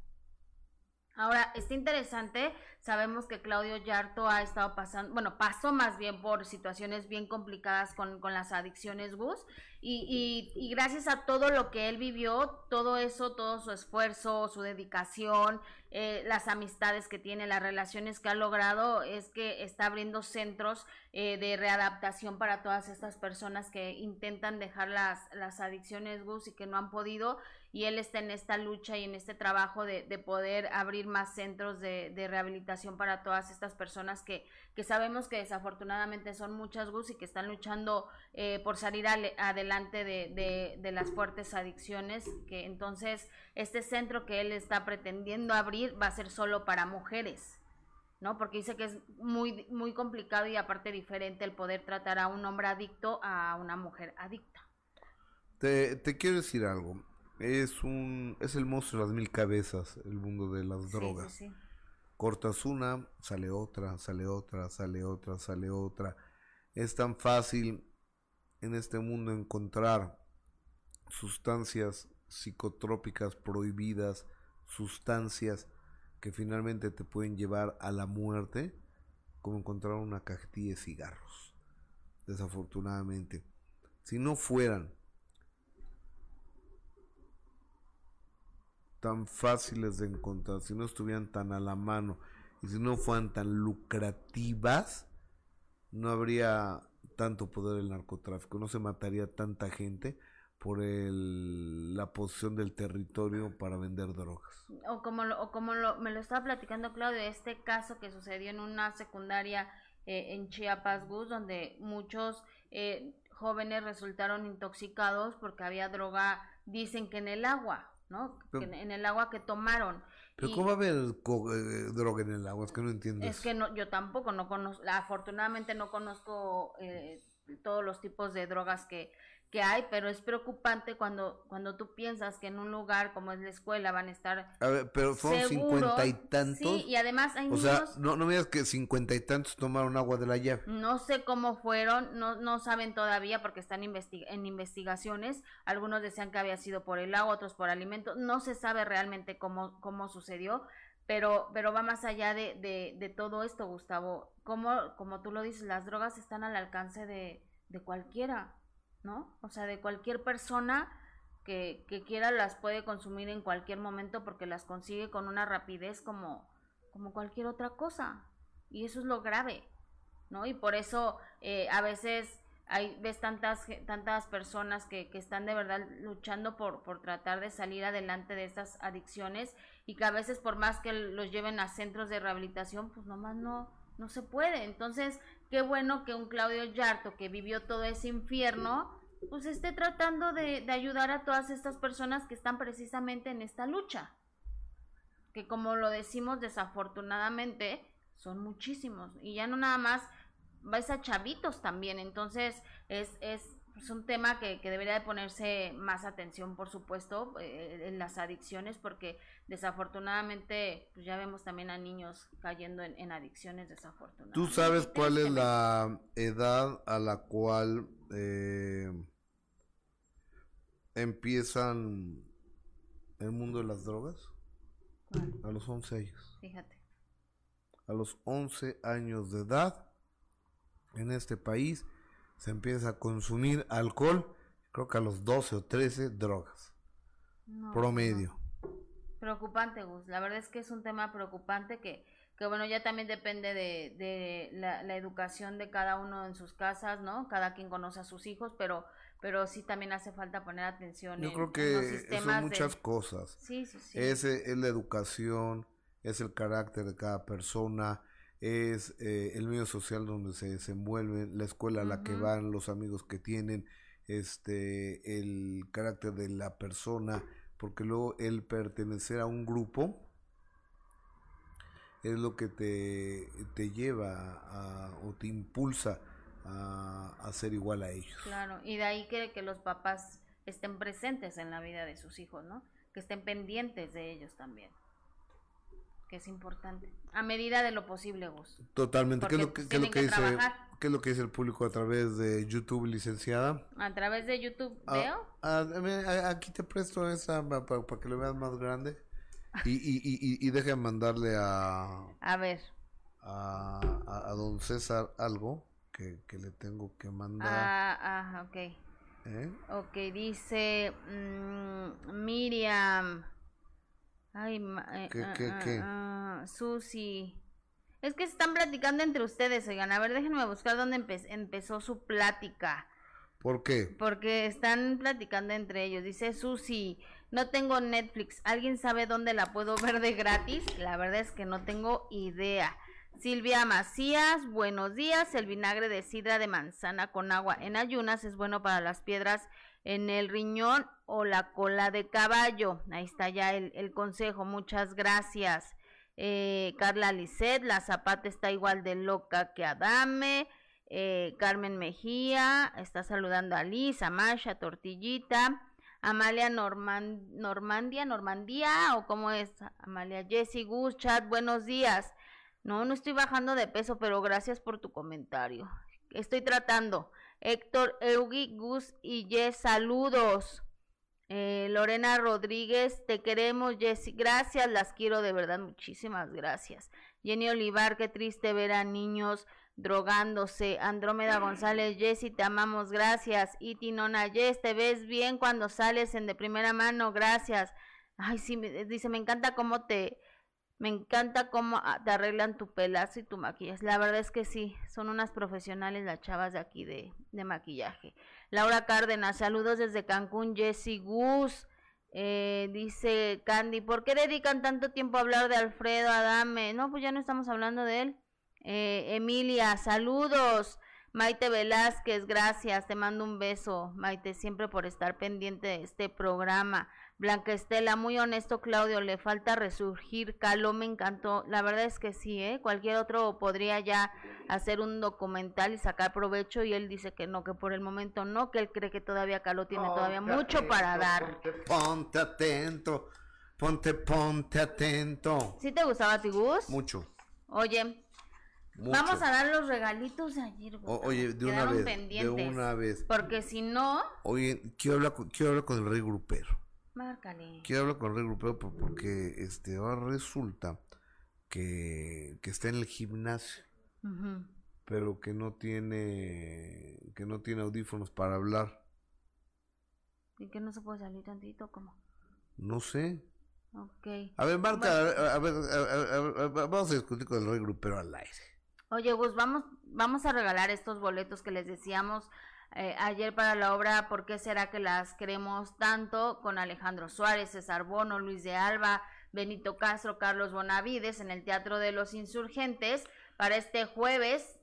Ahora, está interesante, sabemos que Claudio Yarto ha estado pasando, bueno, pasó más bien por situaciones bien complicadas con, con las adicciones Gus, y, y, gracias a todo lo que él vivió, todo eso, todo su esfuerzo, su dedicación, eh, las amistades que tiene, las relaciones que ha logrado, es que está abriendo centros eh, de readaptación para todas estas personas que intentan dejar las, las adicciones Gus y que no han podido y él está en esta lucha y en este trabajo de, de poder abrir más centros de, de, rehabilitación para todas estas personas que, que sabemos que desafortunadamente son muchas Gus y que están luchando eh, por salir adelante de, de, las fuertes adicciones, que entonces este centro que él está pretendiendo abrir va a ser solo para mujeres. ¿no? Porque dice que es muy, muy complicado y aparte diferente el poder tratar a un hombre adicto a una mujer adicta.
Te, te quiero decir algo es un es el monstruo de las mil cabezas, el mundo de las drogas. Cortas una, sale otra, sale otra, sale otra, sale otra. Es tan fácil en este mundo encontrar sustancias psicotrópicas prohibidas, sustancias que finalmente te pueden llevar a la muerte, como encontrar una cajetilla de cigarros. Desafortunadamente, si no fueran tan fáciles de encontrar, si no estuvieran tan a la mano y si no fueran tan lucrativas, no habría tanto poder el narcotráfico, no se mataría tanta gente por el, la posición del territorio para vender drogas.
O como, o como lo, me lo estaba platicando Claudio, este caso que sucedió en una secundaria eh, en Chiapas, Gus, donde muchos eh, jóvenes resultaron intoxicados porque había droga, dicen que en el agua, ¿no? en, el agua que tomaron.
Pero ¿cómo va a haber eh, droga en el agua? Es que no entiendo.
Es que no, yo tampoco no conozco, afortunadamente no conozco eh, todos los tipos de drogas que, que hay, pero es preocupante cuando, cuando tú piensas que en un lugar como es la escuela van a estar.
A ver, pero fueron cincuenta y tantos.
Sí, y además hay
O sea, no, no me digas que cincuenta y tantos tomaron agua de la llave.
No sé cómo fueron, no, no saben todavía porque están en investigaciones. Algunos decían que había sido por el agua, otros por alimentos. No se sabe realmente cómo, cómo sucedió. Pero, pero va más allá de, de, de todo esto, Gustavo. Como, como tú lo dices, las drogas están al alcance de, de cualquiera ¿no? O sea, de cualquier persona que, que quiera las puede consumir en cualquier momento porque las consigue con una rapidez como, como cualquier otra cosa. Y eso es lo grave, ¿no? Y por eso eh, a veces hay, ves tantas, tantas personas que, que están de verdad luchando por, por tratar de salir adelante de estas adicciones y que a veces por más que los lleven a centros de rehabilitación, pues nomás no, no se puede. Entonces, qué bueno que un Claudio Yarto que vivió todo ese infierno, pues esté tratando de, ayudar a todas estas personas que están precisamente en esta lucha. Que como lo decimos desafortunadamente, son muchísimos. Y ya no nada más, vais a chavitos también. Entonces, es, es es un tema que, que, debería de ponerse más atención, por supuesto, eh, en las adicciones, porque desafortunadamente pues ya vemos también a niños cayendo en, adicciones desafortunadas.
¿Tú sabes cuál es la edad a la cual eh, empiezan el mundo de las drogas? A los 11 años.
Fíjate.
A los 11 años de edad en este país se empieza a consumir alcohol creo que a los 12 o 13, drogas. promedio.
Preocupante, Gus. La verdad es que es un tema preocupante que, que bueno, ya también depende de, de la, educación de cada uno en sus casas, ¿no? Cada quien conoce a sus hijos, pero pero sí también hace falta poner atención
Yo creo que son muchas cosas.
Sí, sí, sí.
Es, es, la educación, es el carácter de cada persona, es eh, el medio social donde se desenvuelven, la escuela a la que van, los amigos que tienen, este, el carácter de la persona, porque luego el pertenecer a un grupo es lo que te, te lleva a, o te impulsa a, a, ser igual a ellos.
Claro, y de ahí que, que los papás estén presentes en la vida de sus hijos, ¿no? Que estén pendientes de ellos también que es importante. A medida de lo posible, vos.
Totalmente. ¿Qué es, lo que, ¿qué lo que dice, ¿Qué es lo que dice el público a través de YouTube, licenciada?
A través de YouTube, ah, ¿veo?
Ah, aquí te presto esa para, que lo veas más grande. Y, y, y, y deja mandarle a...
A ver.
A, a, don César algo que, que, le tengo que mandar.
Ah, ah ok. ¿Eh? Ok, dice mm, Miriam... Ay, eh, ¿Qué, ah, qué, ah, qué? Ah, Susi. Es que están platicando entre ustedes, oigan. A ver, déjenme buscar dónde empezó su plática.
¿Por qué?
Porque están platicando entre ellos. Dice Susi, no tengo Netflix. ¿Alguien sabe dónde la puedo ver de gratis? La verdad es que no tengo idea. Silvia Macías, buenos días. El vinagre de sidra de manzana con agua en ayunas es bueno para las piedras en el riñón o la cola de caballo. Ahí está ya el, consejo, muchas gracias. Eh, Carla Lisset, la zapata está igual de loca que Adame. Eh, Carmen Mejía, está saludando a Liz, a Masha, Tortillita. Amalia Normandia, Normandía, o cómo es, Amalia Jessie Gus, chat, buenos días. No, no estoy bajando de peso, pero gracias por tu comentario. Estoy tratando. Héctor Eugi, Gus y Jess, saludos. Eh, Lorena Rodríguez, te queremos, Jessy. Gracias, las quiero de verdad, muchísimas gracias. Jenny Olivar, qué triste ver a niños drogándose. Andrómeda González, Jessy, te amamos, gracias. Iti Nona, Jess, te ves bien cuando sales en de primera mano, gracias. Ay, sí, dice, me encanta cómo te, me encanta cómo ah, te arreglan tu pelazo y tu maquillaje. La verdad es que sí, son unas profesionales las chavas de aquí de, maquillaje. Laura Cárdenas, saludos desde Cancún. Jessy Gus, eh, dice Candy, ¿por qué dedican tanto tiempo a hablar de Alfredo Adame? No, pues ya no estamos hablando de él. Eh, Emilia, saludos. Maite Velázquez, gracias, te mando un beso, Maite, siempre por estar pendiente de este programa. Blanca Estela, muy honesto Claudio, le falta resurgir, Caló me encantó, la verdad es que sí, ¿eh? cualquier otro podría ya hacer un documental y sacar provecho y él dice que no, que por el momento no, que él cree que todavía Caló tiene todavía mucho para dar.
Ponte, atento, ponte, ponte atento.
¿Sí te gustaba Tigus?
Mucho.
Oye, Vamos a dar los regalitos de ayer.
oye, de una vez. De una vez.
Porque si no.
Oye, quiero hablar, quiero hablar con el rey grupero.
Márcale.
Quiero hablar con el rey grupero porque este ahora resulta que, que está en el gimnasio, pero que no tiene que no tiene audífonos para hablar.
¿Y que no se puede salir tantito? ¿Cómo?
No sé.
Ok.
A ver, Marta, a, ver, vamos a discutir con el rey grupero al aire.
Oye, Gus, vamos, vamos a regalar estos boletos que les decíamos eh, ayer para la obra ¿Por qué será que las queremos tanto? con Alejandro Suárez, César Bono, Luis de Alba, Benito Castro, Carlos Bonavides en el Teatro de los Insurgentes para este jueves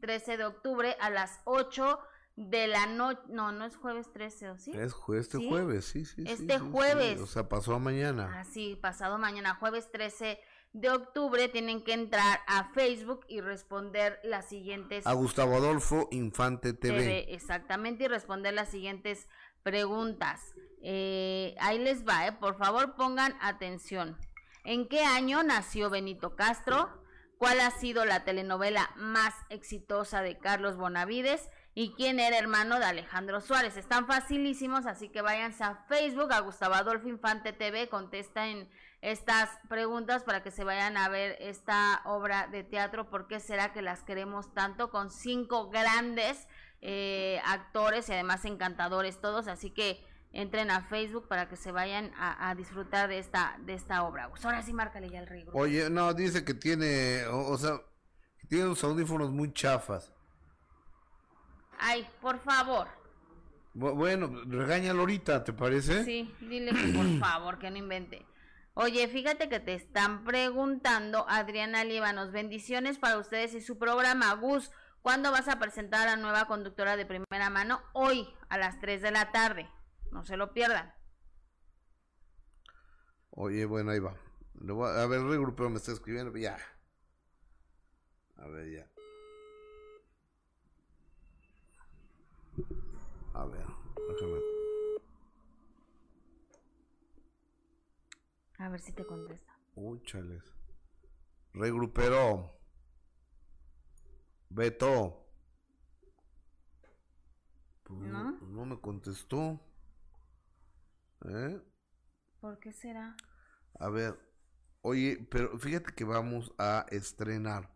13 de octubre a las 8 de la noche. No, no es jueves 13, sí?
Es este jueves, sí, sí.
Este jueves.
O sea, pasó mañana.
Ah, sí, pasado mañana, jueves 13 de octubre tienen que entrar a Facebook y responder las siguientes...
A Gustavo Adolfo Infante TV.
exactamente, y responder las siguientes preguntas. Eh, ahí les va, eh, por favor pongan atención. ¿En qué año nació Benito Castro? ¿Cuál ha sido la telenovela más exitosa de Carlos Bonavides? ¿Y quién era hermano de Alejandro Suárez? Están facilísimos, así que váyanse a Facebook, a Gustavo Adolfo Infante TV, contesta en estas preguntas para que se vayan a ver esta obra de teatro, ¿por qué será que las queremos tanto? Con cinco grandes eh, actores y además encantadores todos, así que entren a Facebook para que se vayan a, disfrutar de esta de esta obra. Pues ahora sí, márcale ya el rey.
Oye, no, dice que tiene, o, sea, que tiene unos audífonos muy chafas.
Ay, por favor.
Bueno, regáñalo ahorita, ¿te parece?
Sí, dile que por favor, que no invente. Oye, fíjate que te están preguntando, Adriana Líbanos, bendiciones para ustedes y su programa. Gus, ¿cuándo vas a presentar a la nueva conductora de primera mano? Hoy, a las 3 de la tarde. No se lo pierdan.
Oye, bueno, ahí va. a, ver, el me está escribiendo, ya. A ver, ya. A ver, déjame.
A ver si te contesta.
Uy, chales. Regrupero. Beto. Pues ¿No? ¿No? me contestó. ¿Eh?
¿Por qué será?
A ver, oye, pero fíjate que vamos a estrenar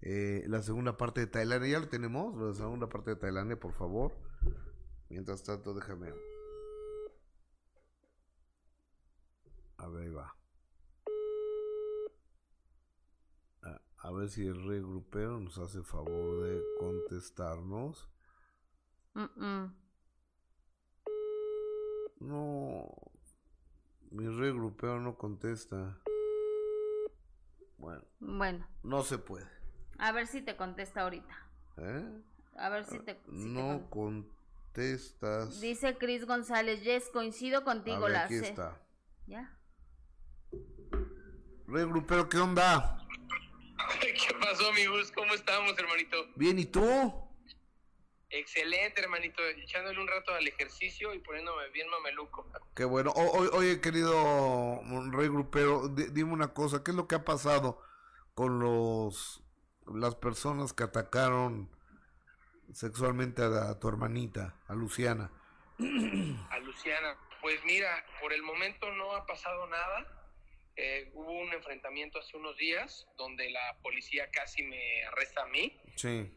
eh, la segunda parte de Tailandia. ¿Ya lo tenemos? La segunda parte de Tailandia, por favor. Mientras tanto, déjame A ver, va. A, ver si el rey grupero nos hace favor de contestarnos. No. Mi rey grupero no contesta. Bueno.
Bueno.
No se puede.
A ver si te contesta ahorita. ¿Eh? A ver si te.
no contestas.
Dice Cris González, yes, coincido contigo,
la aquí está.
¿Ya?
Rey Grupero, ¿qué onda?
¿Qué pasó, amigos? ¿Cómo estamos, hermanito?
Bien, ¿y tú?
Excelente, hermanito. Echándole un rato al ejercicio y poniéndome bien mameluco.
Qué bueno. oye, querido Rey Grupero, dime una cosa. ¿Qué es lo que ha pasado con los las personas que atacaron sexualmente a tu hermanita, a Luciana? *clears throat*
A Luciana. Pues mira, por el momento no ha pasado nada eh, hubo un enfrentamiento hace unos días donde la policía casi me arresta a mí.
Sí.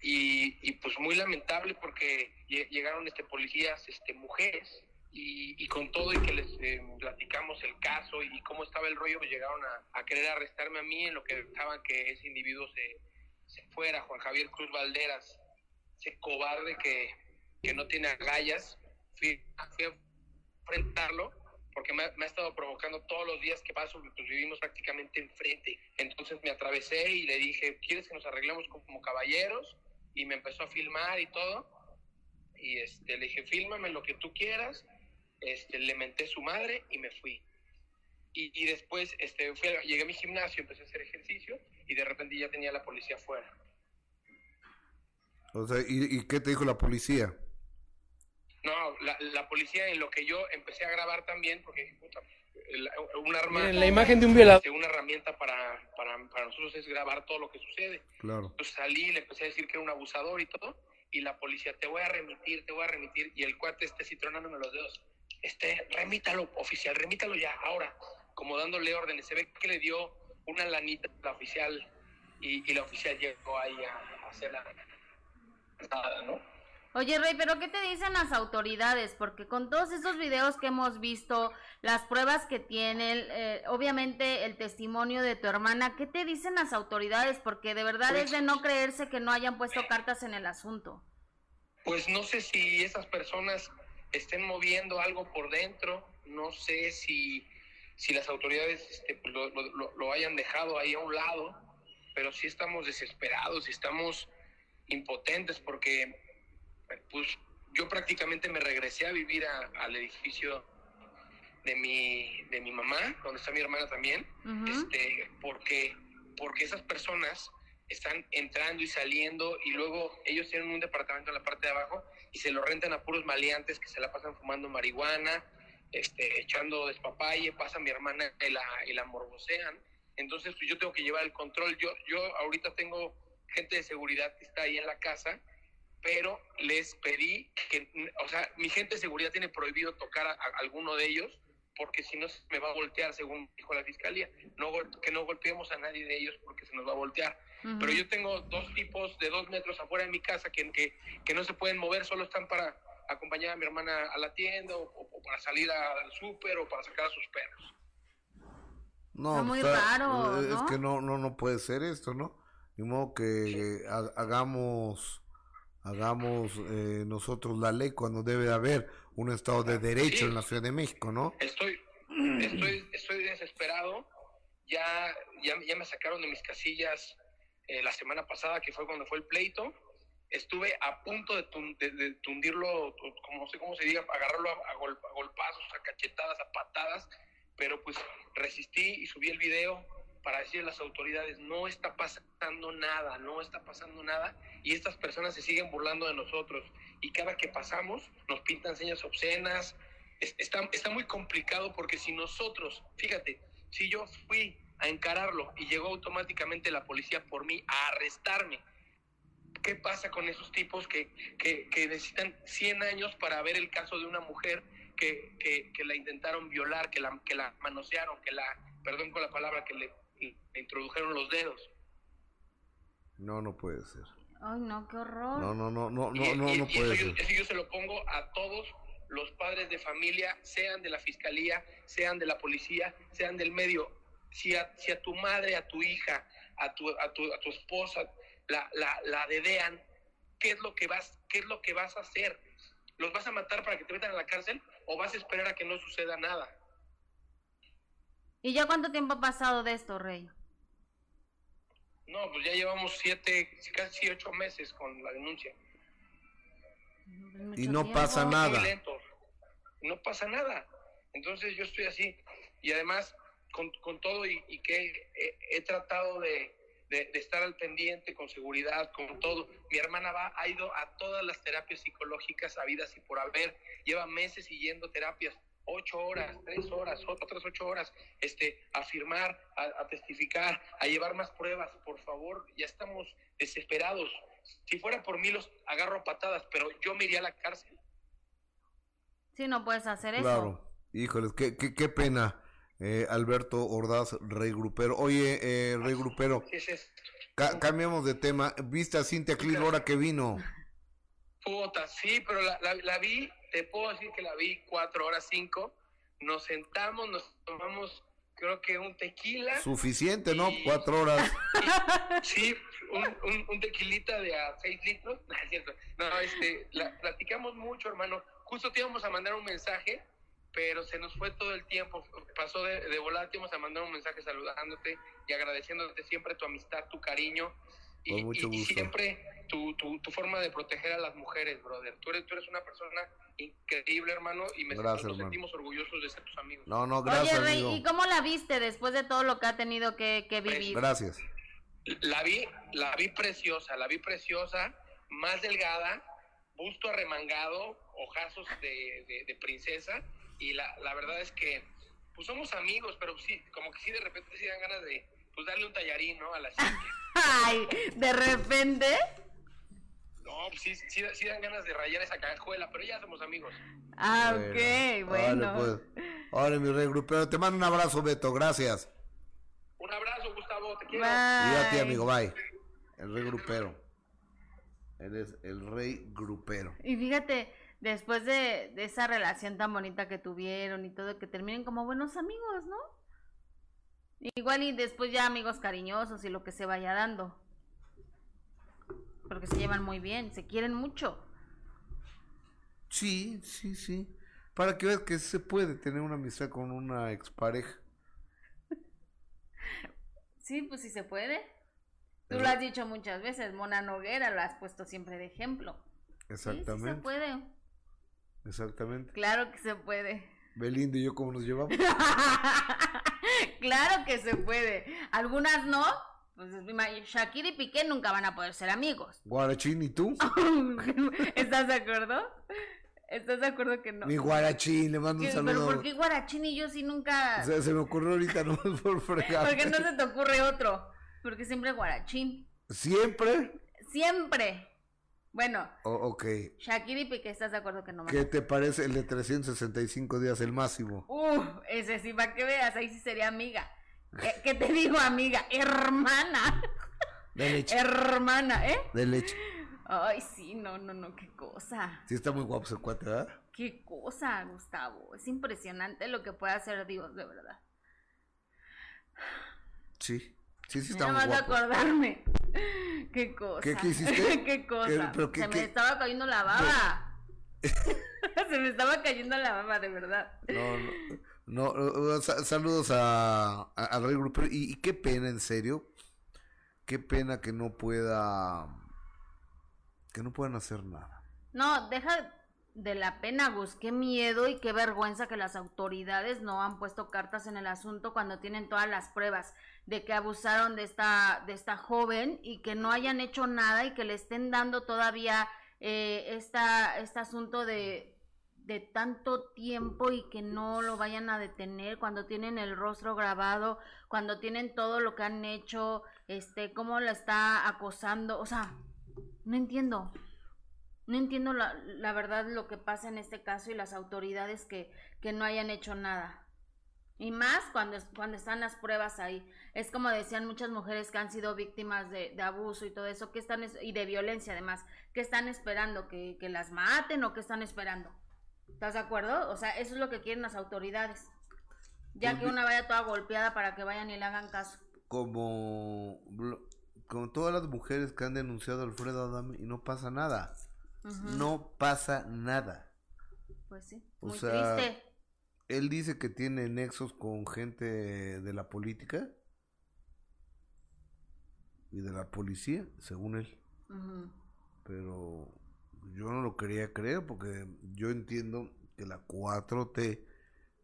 Y, pues muy lamentable porque llegaron este policías, este mujeres, y, con todo y que les eh, platicamos el caso y cómo estaba el rollo, pues llegaron a, querer arrestarme a mí en lo que pensaban que ese individuo se, se fuera, Juan Javier Cruz Valderas, ese cobarde que, que no tiene agallas. Fui, fui a enfrentarlo porque me, ha estado provocando todos los días que paso, pues vivimos prácticamente enfrente. Entonces me atravesé y le dije, ¿quieres que nos arreglemos como caballeros? Y me empezó a filmar y todo. Y este, le dije, fílmame lo que tú quieras. Este, le menté su madre y me fui. Y, después este, fui llegué a mi gimnasio, empecé a hacer ejercicio y de repente ya tenía la policía afuera.
O sea, ¿y, y qué te dijo la policía?
No, la, la, policía en lo que yo empecé a grabar también, porque puta, un arma...
la imagen de un violador.
Una herramienta para, para, para, nosotros es grabar todo lo que sucede.
Claro.
Entonces salí, le empecé a decir que era un abusador y todo, y la policía, te voy a remitir, te voy a remitir, y el cuate este citronándome los dedos, este, remítalo, oficial, remítalo ya, ahora, como dándole órdenes. Se ve que le dio una lanita a la oficial, y, y la oficial llegó ahí a, a hacer la... Nada, ¿no?
Oye, Rey, pero ¿qué te dicen las autoridades? Porque con todos esos videos que hemos visto, las pruebas que tienen, eh, obviamente el testimonio de tu hermana, ¿qué te dicen las autoridades? Porque de verdad es de no creerse que no hayan puesto cartas en el asunto.
Pues no sé si esas personas estén moviendo algo por dentro, no sé si, si las autoridades este, pues, lo, lo hayan dejado ahí a un lado, pero sí estamos desesperados y estamos impotentes porque pues yo prácticamente me regresé a vivir al edificio de mi, de mi mamá, donde está mi hermana también, este, porque, porque esas personas están entrando y saliendo y luego ellos tienen un departamento en la parte de abajo y se lo rentan a puros maleantes que se la pasan fumando marihuana, este, echando despapalle, pasa mi hermana y la, y la morbosean. Entonces pues yo tengo que llevar el control. Yo, yo ahorita tengo gente de seguridad que está ahí en la casa pero les pedí que, o sea, mi gente de seguridad tiene prohibido tocar a, alguno de ellos porque si no me va a voltear, según dijo la fiscalía. No, que no golpeemos a nadie de ellos porque se nos va a voltear. Pero yo tengo dos tipos de dos metros afuera de mi casa que, que, que no se pueden mover, solo están para acompañar a mi hermana a la tienda o, para salir al súper o para sacar a sus perros.
No, muy raro.
Es que no, no, no puede ser esto, ¿no? Ni modo que hagamos hagamos eh, nosotros la ley cuando debe haber un Estado de Derecho en la Ciudad de México, ¿no?
Estoy, estoy, estoy desesperado. Ya, ya, ya me sacaron de mis casillas eh, la semana pasada, que fue cuando fue el pleito. Estuve a punto de, tundirlo, como sé cómo se diga, agarrarlo a, golpazos, a cachetadas, a patadas, pero pues resistí y subí el video para decirle a las autoridades, no está pasando nada, no está pasando nada, y estas personas se siguen burlando de nosotros, y cada que pasamos nos pintan señas obscenas, está, está muy complicado porque si necesitros, fíjate, si yo fui a encararlo y llegó automáticamente la policía por mí a arrestarme, ¿qué pasa con esos tipos que, que, que necesitan 100 años para ver el caso de una mujer que, que, la intentaron violar, que la, que la manosearon, que la, perdón con la palabra, que le me introdujeron los dedos.
No, no puede ser.
Ay, no, qué horror.
No, no, no, no, no, no, no puede
ser. Yo, yo se lo pongo a todos los padres de familia, sean de la fiscalía, sean de la policía, sean del medio. Si a, si a tu madre, a tu hija, a tu, a tu, a tu esposa la, la, la dedean, ¿qué es, lo que vas, ¿qué es lo que vas a hacer? ¿Los vas a matar para que te metan a la cárcel o vas a esperar a que no suceda nada?
¿Y ya cuánto tiempo ha pasado de esto, Rey?
No, pues ya llevamos siete, casi ocho meses con la denuncia.
Y no pasa nada.
No pasa nada. Entonces yo estoy así. Y además, con, con todo y, que he, tratado de, de, estar al pendiente con seguridad, con todo. Mi hermana va, ha ido a todas las terapias psicológicas habidas y por haber. Lleva meses siguiendo terapias ocho horas, tres horas, otras ocho horas, este, a firmar, a, testificar, a llevar más pruebas, por favor, ya estamos desesperados. Si fuera por mí los agarro a patadas, pero yo me iría a la cárcel.
Sí, no puedes hacer eso.
Claro, híjoles, qué, qué, qué pena. Eh, Alberto Ordaz, Rey Grupero. Oye, eh, Rey Grupero, cambiamos de tema. ¿Viste a Cintia Clil ahora que vino?
Puta, sí, pero la, la vi te puedo decir que la vi cuatro horas, cinco. Nos sentamos, nos tomamos, creo que un tequila.
Suficiente, ¿no? cuatro horas. *laughs*
sí, un, un, tequilita de a seis litros. *laughs* No, es cierto. No, este, la, platicamos mucho, hermano. Justo te íbamos a mandar un mensaje, pero se nos fue todo el tiempo. Pasó de, de volar, te íbamos a mandar un mensaje saludándote y agradeciéndote siempre tu amistad, tu cariño. Y, y, siempre tu, tu, tu, forma de proteger a las mujeres, brother. Tú eres, tú eres una persona increíble, hermano, y me nos sentimos orgullosos de ser tus amigos.
No, no, gracias.
Oye, Rey, ¿y cómo la viste después de todo lo que ha tenido que, que pues, vivir?
Gracias.
La vi, la vi preciosa, la vi preciosa, más delgada, busto arremangado, ojazos de, de, princesa, y la, la verdad es que, pues somos amigos, pero sí, como que sí de repente sí dan ganas de, pues darle un tallarín, ¿no? A la *laughs*
Ay, de repente.
No, pues sí, sí, sí, dan ganas de rayar esa cajuela, pero ya somos amigos.
Ah, ok, bueno.
Vale, pues. mi rey grupero. Te mando un abrazo, Beto, gracias.
Un abrazo, Gustavo, te quiero.
Y a ti, amigo, bye. El rey grupero. Eres el rey grupero.
Y fíjate, después de, de esa relación tan bonita que tuvieron y todo, que terminen como buenos amigos, ¿no? Igual y después ya amigos cariñosos y lo que se vaya dando. Porque se llevan muy bien, se quieren mucho.
Sí, sí, sí. Para que veas que se puede tener una amistad con una expareja. *laughs*
sí, pues sí se puede. Tú lo has dicho muchas veces, Mona Noguera lo has puesto siempre de ejemplo.
Exactamente. Sí,
se puede.
Exactamente.
Claro que se puede.
Belinda y yo, ¿cómo nos llevamos? *laughs*
claro que se puede. Algunas no, pues Shakira y Piqué nunca van a poder ser amigos.
Guarachín y tú. *laughs*
¿Estás de acuerdo? ¿Estás de acuerdo que no?
Mi Guarachín, le mando un saludo.
¿Pero por qué Guarachín y yo sí nunca?
O sea, se me ocurrió ahorita no por fregar.
¿Por qué no se te ocurre otro? Porque siempre Guarachín.
¿Siempre?
Siempre. Bueno.
ok.
Shakira y Piqué, ¿estás de acuerdo que no
¿Qué te parece el de 365 días, el máximo?
Uf, ese sí, para que veas, ahí sí sería amiga. ¿Qué, te digo, amiga? Hermana.
De leche.
Hermana, ¿eh?
De leche.
Ay, sí, no, no, no, qué cosa.
Sí, está muy guapo ese cuate, ¿verdad?
Qué cosa, Gustavo. Es impresionante lo que puede hacer Dios, de verdad.
Sí, sí, sí está muy
guapo. acordarme. *laughs* Qué cosa.
¿Qué, qué hiciste? *laughs*
qué cosa. Se me estaba cayendo la baba. *laughs* Se me estaba cayendo la baba, de verdad.
No, no. no saludos a, a, Rey Grupo. Y, y qué pena, en serio. Qué pena que no pueda que no pueden hacer nada.
No, deja de la pena, Gus. Qué miedo y qué vergüenza que las autoridades no han puesto cartas en el asunto cuando tienen todas las pruebas de que abusaron de esta, de esta joven y que no hayan hecho nada y que le estén dando todavía eh, esta, este asunto de, de tanto tiempo y que no lo vayan a detener cuando tienen el rostro grabado, cuando tienen todo lo que han hecho, este, cómo la está acosando, o sea, no entiendo. No entiendo la, la, verdad lo que pasa en este caso y las autoridades que, que no hayan hecho nada. Y más cuando, cuando están las pruebas ahí. Es como decían muchas mujeres que han sido víctimas de, de abuso y todo eso, que están, y de violencia además, que están esperando que, que las maten o que están esperando. ¿Estás de acuerdo? O sea, eso es lo que quieren las autoridades. Ya pues que una vaya toda golpeada para que vayan y le hagan caso.
Como como todas las mujeres que han denunciado a Alfredo Adame y no pasa nada. No pasa nada.
Pues sí, muy triste.
Él dice que tiene nexos con gente de la política y de la policía, según él. Pero yo no lo quería creer porque yo entiendo que la 4T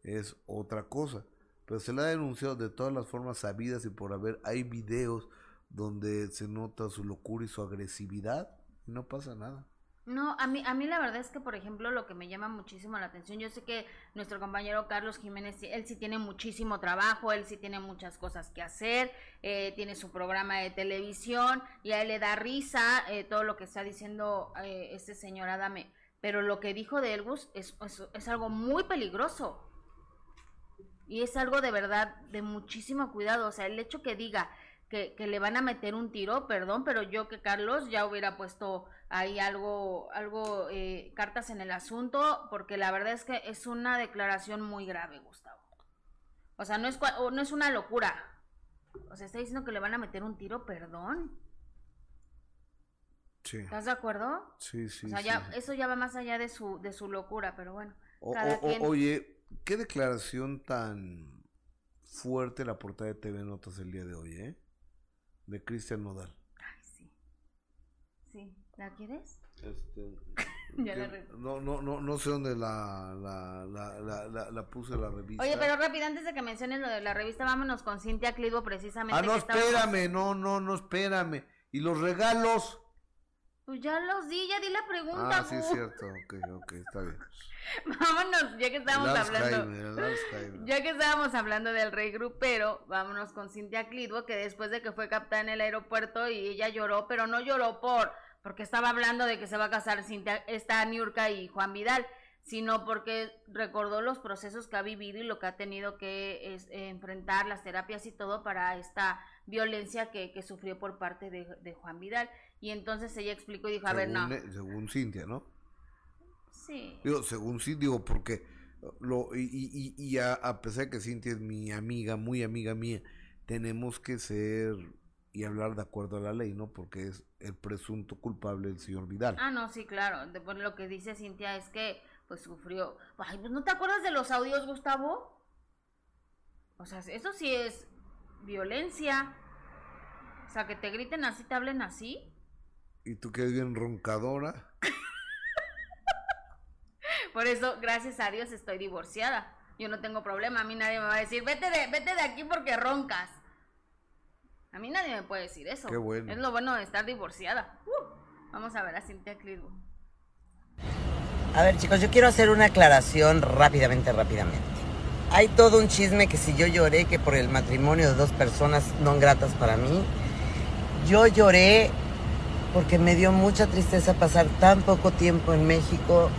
es otra cosa. Pero se le ha denunciado de todas las formas sabidas y por haber. Hay videos donde se nota su locura y su agresividad y no pasa nada.
No, a mí, a mí la verdad es que, por ejemplo, lo que me llama muchísimo la atención, yo sé que nuestro compañero Carlos Jiménez, él sí tiene muchísimo trabajo, él sí tiene muchas cosas que hacer, eh, tiene su programa de televisión y a él le da risa eh, todo lo que está diciendo eh, este señor Adame, pero lo que dijo de Elgus es, es, es algo muy peligroso. Y es algo de verdad de muchísimo cuidado, o sea, el hecho que diga que, le van a meter un tiro, perdón, pero yo que Carlos ya hubiera puesto ahí algo, algo, eh, cartas en el asunto, porque la verdad es que es una declaración muy grave, Gustavo. O sea, no es, no es una locura. O sea, está diciendo que le van a meter un tiro, perdón.
Sí.
¿Estás de acuerdo?
Sí, sí.
O sea, ya, eso ya va más allá de su, de su locura, pero bueno.
Oye, qué declaración tan fuerte la portada de TV Notas el día de hoy, ¿eh? de Cristian Nodal.
¿La quieres?
Este, *laughs*
ya la
no, no, no, no sé dónde la, la, la, la, la, puse la revista.
Oye, pero rápido, antes de que menciones lo de la revista, vámonos con Cintia Clivo precisamente.
Ah, no, espérame, no, no, no, espérame. ¿Y los regalos?
Pues ya los di, ya di la pregunta.
Ah, sí, es cierto, ok, ok, está bien. *laughs*
vámonos, ya que estábamos hablando. ya que estábamos hablando del rey grupero, vámonos con Cintia Clitbo, que después de que fue captada en el aeropuerto y ella lloró, pero no lloró por porque estaba hablando de que se va a casar Cintia, esta Niurka y Juan Vidal, sino porque recordó los procesos que ha vivido y lo que ha tenido que enfrentar, las terapias y todo para esta violencia que, que sufrió por parte de, Juan Vidal. Y entonces ella explicó y dijo, a ver, no.
Según Cintia, ¿no?
Sí.
Digo, según sí, digo, porque lo, y, y, y a, pesar de que Cintia es mi amiga, muy amiga mía, tenemos que ser y hablar de acuerdo a la ley, ¿no? Porque es el presunto culpable el señor Vidal.
Ah, no, sí, claro. Después lo que dice Cintia es que, pues, sufrió... Ay, pues, ¿no te acuerdas de los audios, Gustavo? O sea, eso sí es violencia. O sea, que te griten así, te hablen así.
¿Y tú eres bien roncadora? *laughs*
Por eso, gracias a Dios, estoy divorciada. Yo no tengo problema. A mí nadie me va a decir, vete de, vete de aquí porque roncas. A mí nadie me puede decir eso.
Qué bueno.
Es lo bueno de estar divorciada. Uh, vamos a ver a Cintia Clitbo.
A ver, chicos, yo quiero hacer una aclaración rápidamente, rápidamente. Hay todo un chisme que si yo lloré que por el matrimonio de dos personas no gratas para mí, yo lloré porque me dio mucha tristeza pasar tan poco tiempo en México,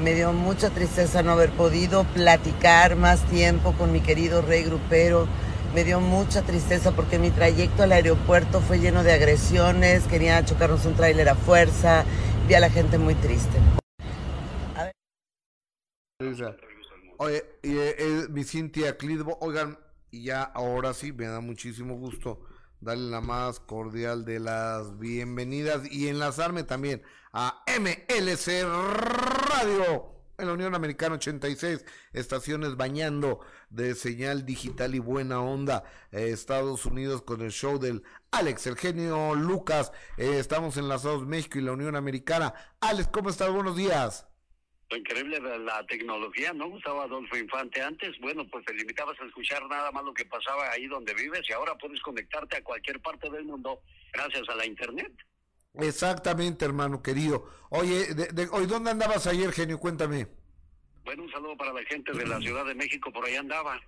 me dio mucha tristeza no haber podido platicar más tiempo con mi querido rey grupero, me dio mucha tristeza porque mi trayecto al aeropuerto fue lleno de agresiones, querían chocarnos un tráiler a fuerza, vi a la gente muy triste.
Oye, y, eh, eh, mi Cintia Clidbo, oigan, y ya ahora sí, me da muchísimo gusto darle la más cordial de las bienvenidas y enlazarme también a MLC Radio en la Unión Americana 86, estaciones bañando de señal digital y buena onda, eh, Estados Unidos con el show del Alex, el genio Lucas, eh, estamos enlazados México y la Unión Americana. Alex, ¿cómo estás? Buenos días
increíble la tecnología, ¿no? Gustavo Adolfo Infante antes, bueno, pues te limitabas a escuchar nada más lo que pasaba ahí donde vives y ahora puedes conectarte a cualquier parte del mundo gracias a la internet.
Exactamente, hermano querido. Oye, de, hoy ¿dónde andabas ayer, genio? Cuéntame.
Bueno, un saludo para la gente de la Ciudad de México, por ahí andaba.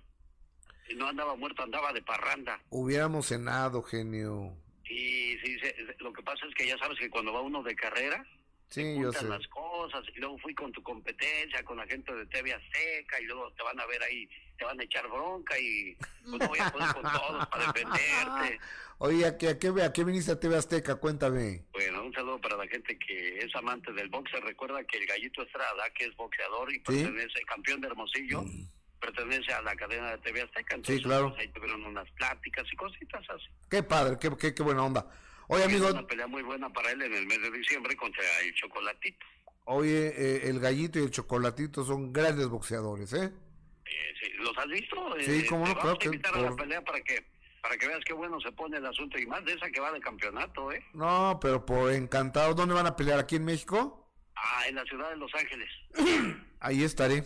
Y no andaba muerto, andaba de parranda.
Hubiéramos cenado, genio.
Sí, sí, lo que pasa es que ya sabes que cuando va uno de carrera,
Sí, yo sé.
las cosas y luego fui con tu competencia, con la gente de TV Azteca y luego te van a ver ahí, te van a echar bronca y pues no voy a poder con todos para *laughs* defenderte.
Oye, ¿a qué, a, qué, ¿a qué viniste a TV Azteca? Cuéntame.
Bueno, un saludo para la gente que es amante del boxe. Recuerda que el Gallito Estrada, que es boxeador y pertenece, campeón de Hermosillo, mm. pertenece a la cadena de TV Azteca. Entonces,
sí, claro.
Pues, ahí tuvieron unas pláticas y cositas así.
Qué padre, qué, qué, qué buena onda. Oye, amigo.
una pelea muy buena para él en el mes de diciembre contra el Chocolatito.
Oye, eh, el Gallito y el Chocolatito son grandes boxeadores, ¿eh?
Eh ¿Los has visto?
Sí,
eh,
como no,
creo que. invitar a la pelea para que para que veas qué bueno se pone el asunto y más de esa que va de campeonato, ¿eh?
No, pero por encantado. ¿Dónde van a pelear? ¿Aquí en México?
Ah, en la ciudad de Los Ángeles. *clears throat*
Ahí estaré.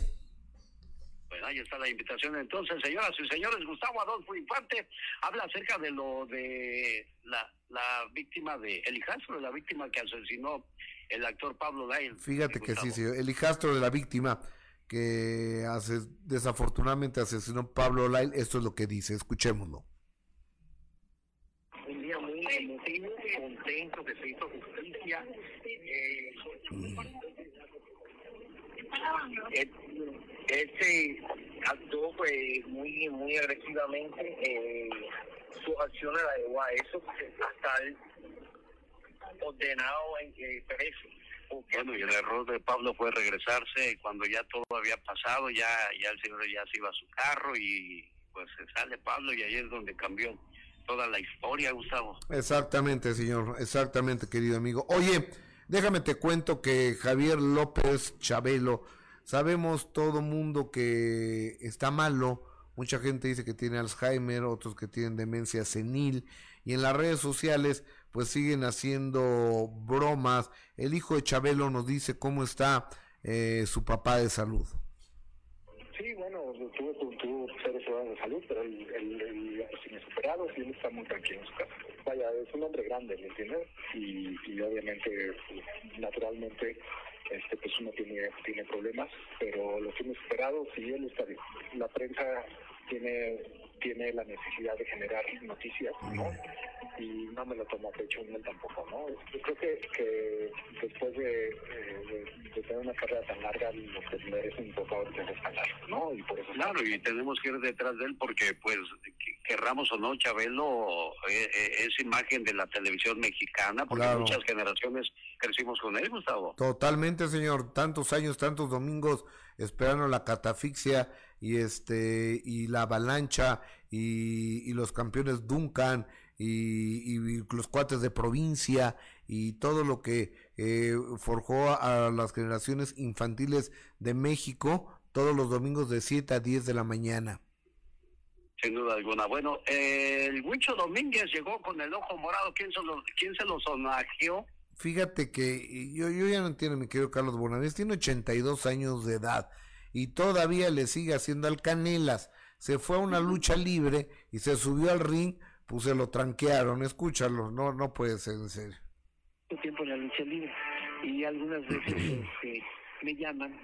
Bueno, ahí está la invitación. Entonces, señoras y señores, Gustavo Adolfo Infante habla acerca de lo de la, la víctima de el hijastro de la víctima que asesinó el actor Pablo Lyle.
Fíjate que sí, sí, el hijastro de la víctima que hace, desafortunadamente asesinó Pablo Lyle, esto es lo que dice, escuchémoslo.
Un día muy emotivo, contento que se hizo justicia. Eh, este actuó pues muy muy agresivamente eh, sus acciones la llevó a eso hasta el ordenado en eh, preso
bueno y el error de Pablo fue regresarse cuando ya todo había pasado ya ya el señor ya se iba a su carro y pues se sale Pablo y ahí es donde cambió toda la historia Gustavo.
Exactamente señor exactamente querido amigo. Oye déjame te cuento que Javier López Chabelo Sabemos todo mundo que está malo, mucha gente dice que tiene Alzheimer, otros que tienen demencia senil. Y en las redes sociales pues siguen haciendo bromas. El hijo de Chabelo nos dice cómo está eh, su papá de salud.
Sí, bueno, tuvo, tuvo seres de salud, pero el, sin superados y él está muy tranquilo en su casa. Vaya, es un hombre grande, ¿me entiendes? Y, y obviamente, naturalmente, este pues uno tiene tiene problemas pero lo que hemos esperado sí él está bien la prensa tiene tiene la necesidad de generar noticias no y no me lo tomo a pecho él tampoco no yo creo que, que después de, de, tener una carrera tan larga lo que merece un poco de descansar no y por eso
claro y tenemos que ir detrás de él porque pues querramos o no Chabelo eh, eh, es imagen de la televisión mexicana porque muchas generaciones crecimos con él Gustavo.
Totalmente señor. Tantos años tantos domingos esperando la catafixia y este y la avalancha y, los campeones Duncan y, los cuates de provincia y todo lo que eh, forjó a, las generaciones infantiles de México todos los domingos de 7 a 10 de la mañana.
Sin duda alguna. Bueno, el Huicho Domínguez llegó con el ojo morado. ¿Quién se lo, quién se lo sonagió?
Fíjate que yo, yo ya no entiendo, mi querido Carlos Bonavides, tiene 82 años de edad y todavía le sigue haciendo al Canelas. Se fue a una lucha libre y se subió al ring, pues se lo tranquearon, escúchalo, no no puede ser en serio.
tiempo en la lucha libre y algunas veces este, me llaman,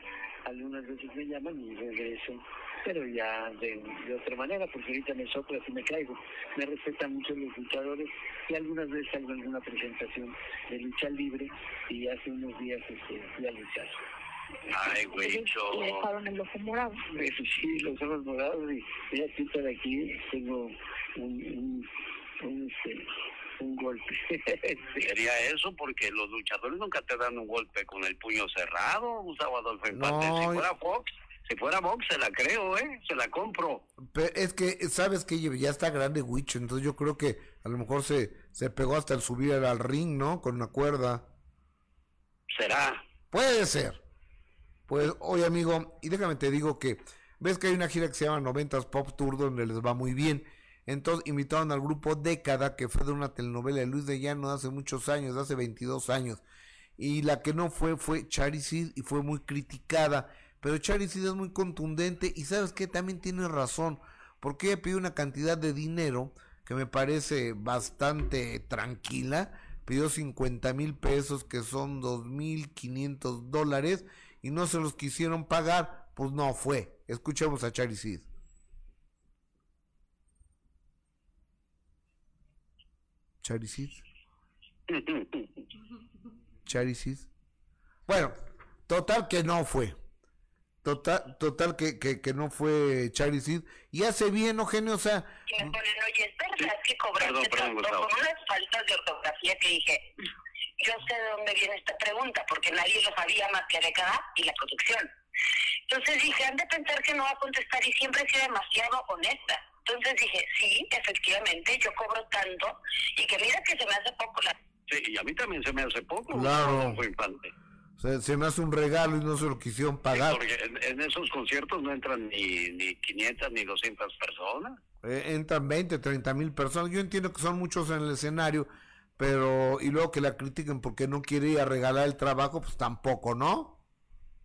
algunas veces me llaman y regreso
pero ya de, otra manera, porque ahorita me sopla y me caigo. Me respetan mucho los luchadores y algunas veces hago alguna presentación de lucha libre y hace unos días este, fui a luchar.
Ay, *laughs* güey,
Le dejaron el ojo morado.
Sí, los ojos morados y ya aquí de aquí tengo un, un, este, un golpe. *laughs*
Sería eso porque los luchadores nunca te dan un golpe con el puño cerrado, Gustavo Adolfo Infante. si fuera Fox, si fuera Fox se la creo, ¿eh? Se la compro.
Pero es que, sabes que ya está grande Wicho, entonces yo creo que a lo mejor se, se pegó hasta el subir al ring, ¿no? Con una cuerda.
¿Será?
Puede ser. Pues, oye amigo, y déjame te digo que, ves que hay una gira que se llama 90 Pop Tour donde les va muy bien. Entonces invitaron al grupo Década, que fue de una telenovela de Luis de Llano hace muchos años, hace 22 años. Y la que no fue fue Charisid y fue muy criticada. Pero Charisid es muy contundente y sabes que también tiene razón, porque ella pidió una cantidad de dinero que me parece bastante tranquila. Pidió 50 mil pesos, que son 2.500 dólares, y no se los quisieron pagar, pues no fue. Escuchemos a Charisid. Charisid. Charisid. Bueno, total que no fue. Total, total que, que, que no fue Charisid. Y hace bien, Eugenio, o sea...
Y me ponen, oye, es verdad que cobraste perdón, perdón, con unas faltas de ortografía que dije, yo sé de dónde viene esta pregunta, porque nadie lo sabía más que Década y la producción. Entonces dije, han de pensar que no va a contestar y siempre he sido demasiado honesta. Entonces dije, sí, efectivamente, yo cobro tanto y que mira que se me hace poco la...
Sí, y a mí también se me hace poco.
Claro. Se, se, me hace un regalo y no se lo quisieron pagar.
porque en, esos conciertos no entran ni, ni 500 ni 200 personas.
Eh, entran 20, 30 mil personas. Yo entiendo que son muchos en el escenario, pero y luego que la critiquen porque no quiere ir a regalar el trabajo, pues tampoco, ¿no?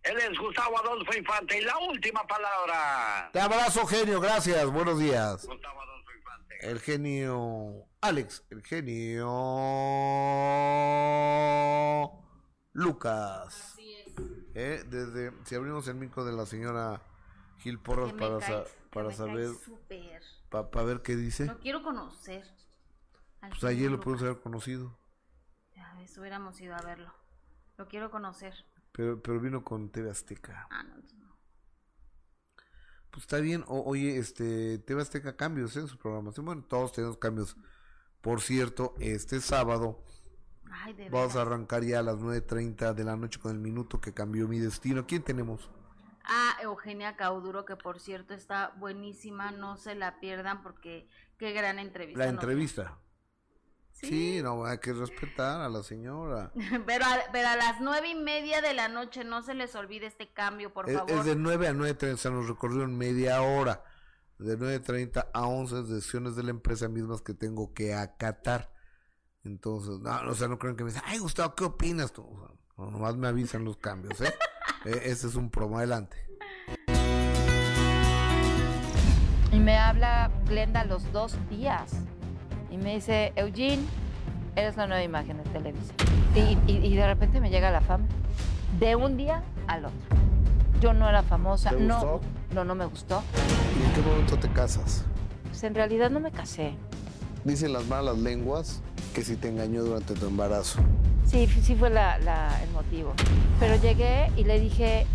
Él es Gustavo Adolfo Infante y la última palabra.
Te abrazo, genio, gracias, buenos días. Gustavo Adolfo Infante. El genio Alex, el genio Lucas. Así es. Eh, desde, si abrimos el micro de la señora Gil Porras para, para saber, para ver qué dice.
Lo quiero conocer.
Pues ayer lo pudimos haber conocido.
Ya ves, hubiéramos ido a verlo. Lo quiero conocer.
Pero, pero vino con TV Azteca. Ah, no, no. Pues está bien. oye, este, TV Azteca cambios en su programación. Bueno, todos tenemos cambios. Por cierto, este sábado vamos a arrancar ya a las 9.30 de la noche con el minuto que cambió mi destino. ¿Quién tenemos?
Ah, Eugenia Cauduro, que por cierto está buenísima. No se la pierdan porque qué gran entrevista.
La entrevista. Sí. no, hay que respetar a la señora. *laughs*
pero, a, pero a las nueve y media de la noche no se les olvide este cambio, por favor.
Es de nueve a nueve treinta, nos recorrió en media hora. De nueve treinta a once decisiones de la empresa mismas que tengo que acatar. Entonces, no, o sea, no creen que me dicen, ay Gustavo, ¿qué opinas tú? no, nomás me avisan los cambios, ¿eh? *laughs* e, ese es un promo, adelante.
Y me habla Glenda los dos días y me dice, Eugene, eres la nueva imagen de televisión. Y, de repente me llega la fama, de un día al otro. Yo no era famosa,
¿Te
no,
gustó?
no, no me gustó.
¿Y en qué momento te casas?
Pues en realidad no me casé.
Dicen las malas lenguas que si te engañó durante tu embarazo.
Sí, sí fue el motivo. Pero llegué y le dije,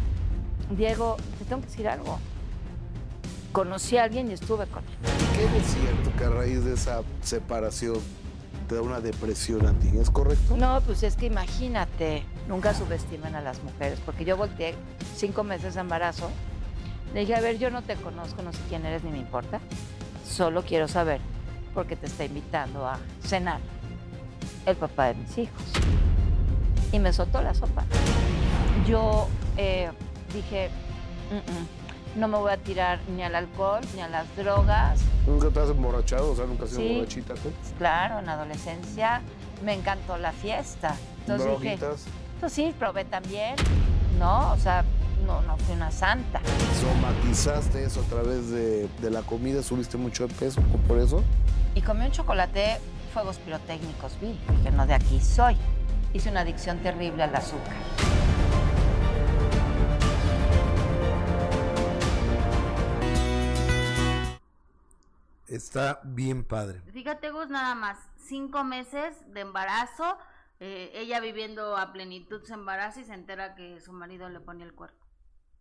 Diego, te tengo que decir algo conocí a alguien y estuve con él.
¿Qué es cierto que a raíz de esa separación te da una depresión a ti? ¿Es correcto?
No, pues es que imagínate, nunca subestimen a las mujeres, porque yo volteé cinco meses de embarazo. Le dije, a ver, yo no te conozco, no sé quién eres ni me importa. Solo quiero saber porque te está invitando a cenar el papá de mis hijos. Y me soltó la sopa. Yo eh, dije, no me voy a tirar ni al alcohol, ni a las drogas.
¿Nunca te has emborrachado? O sea, ¿nunca has sido sí, borrachita tú?
Claro, en adolescencia me encantó la fiesta. Entonces
¿Droguitas?
dije, pues sí, probé también, ¿no? O sea, no, no fui una santa.
¿Somatizaste eso a través de, de la comida? ¿Subiste mucho de peso por eso?
Y comí un chocolate, fuegos pirotécnicos, vi. Dije, no, de aquí soy. Hice una adicción terrible al azúcar.
Está bien padre.
Fíjate, Gus, nada más, cinco meses de embarazo, eh, ella viviendo a plenitud su embarazo y se entera que su marido le pone el cuerpo.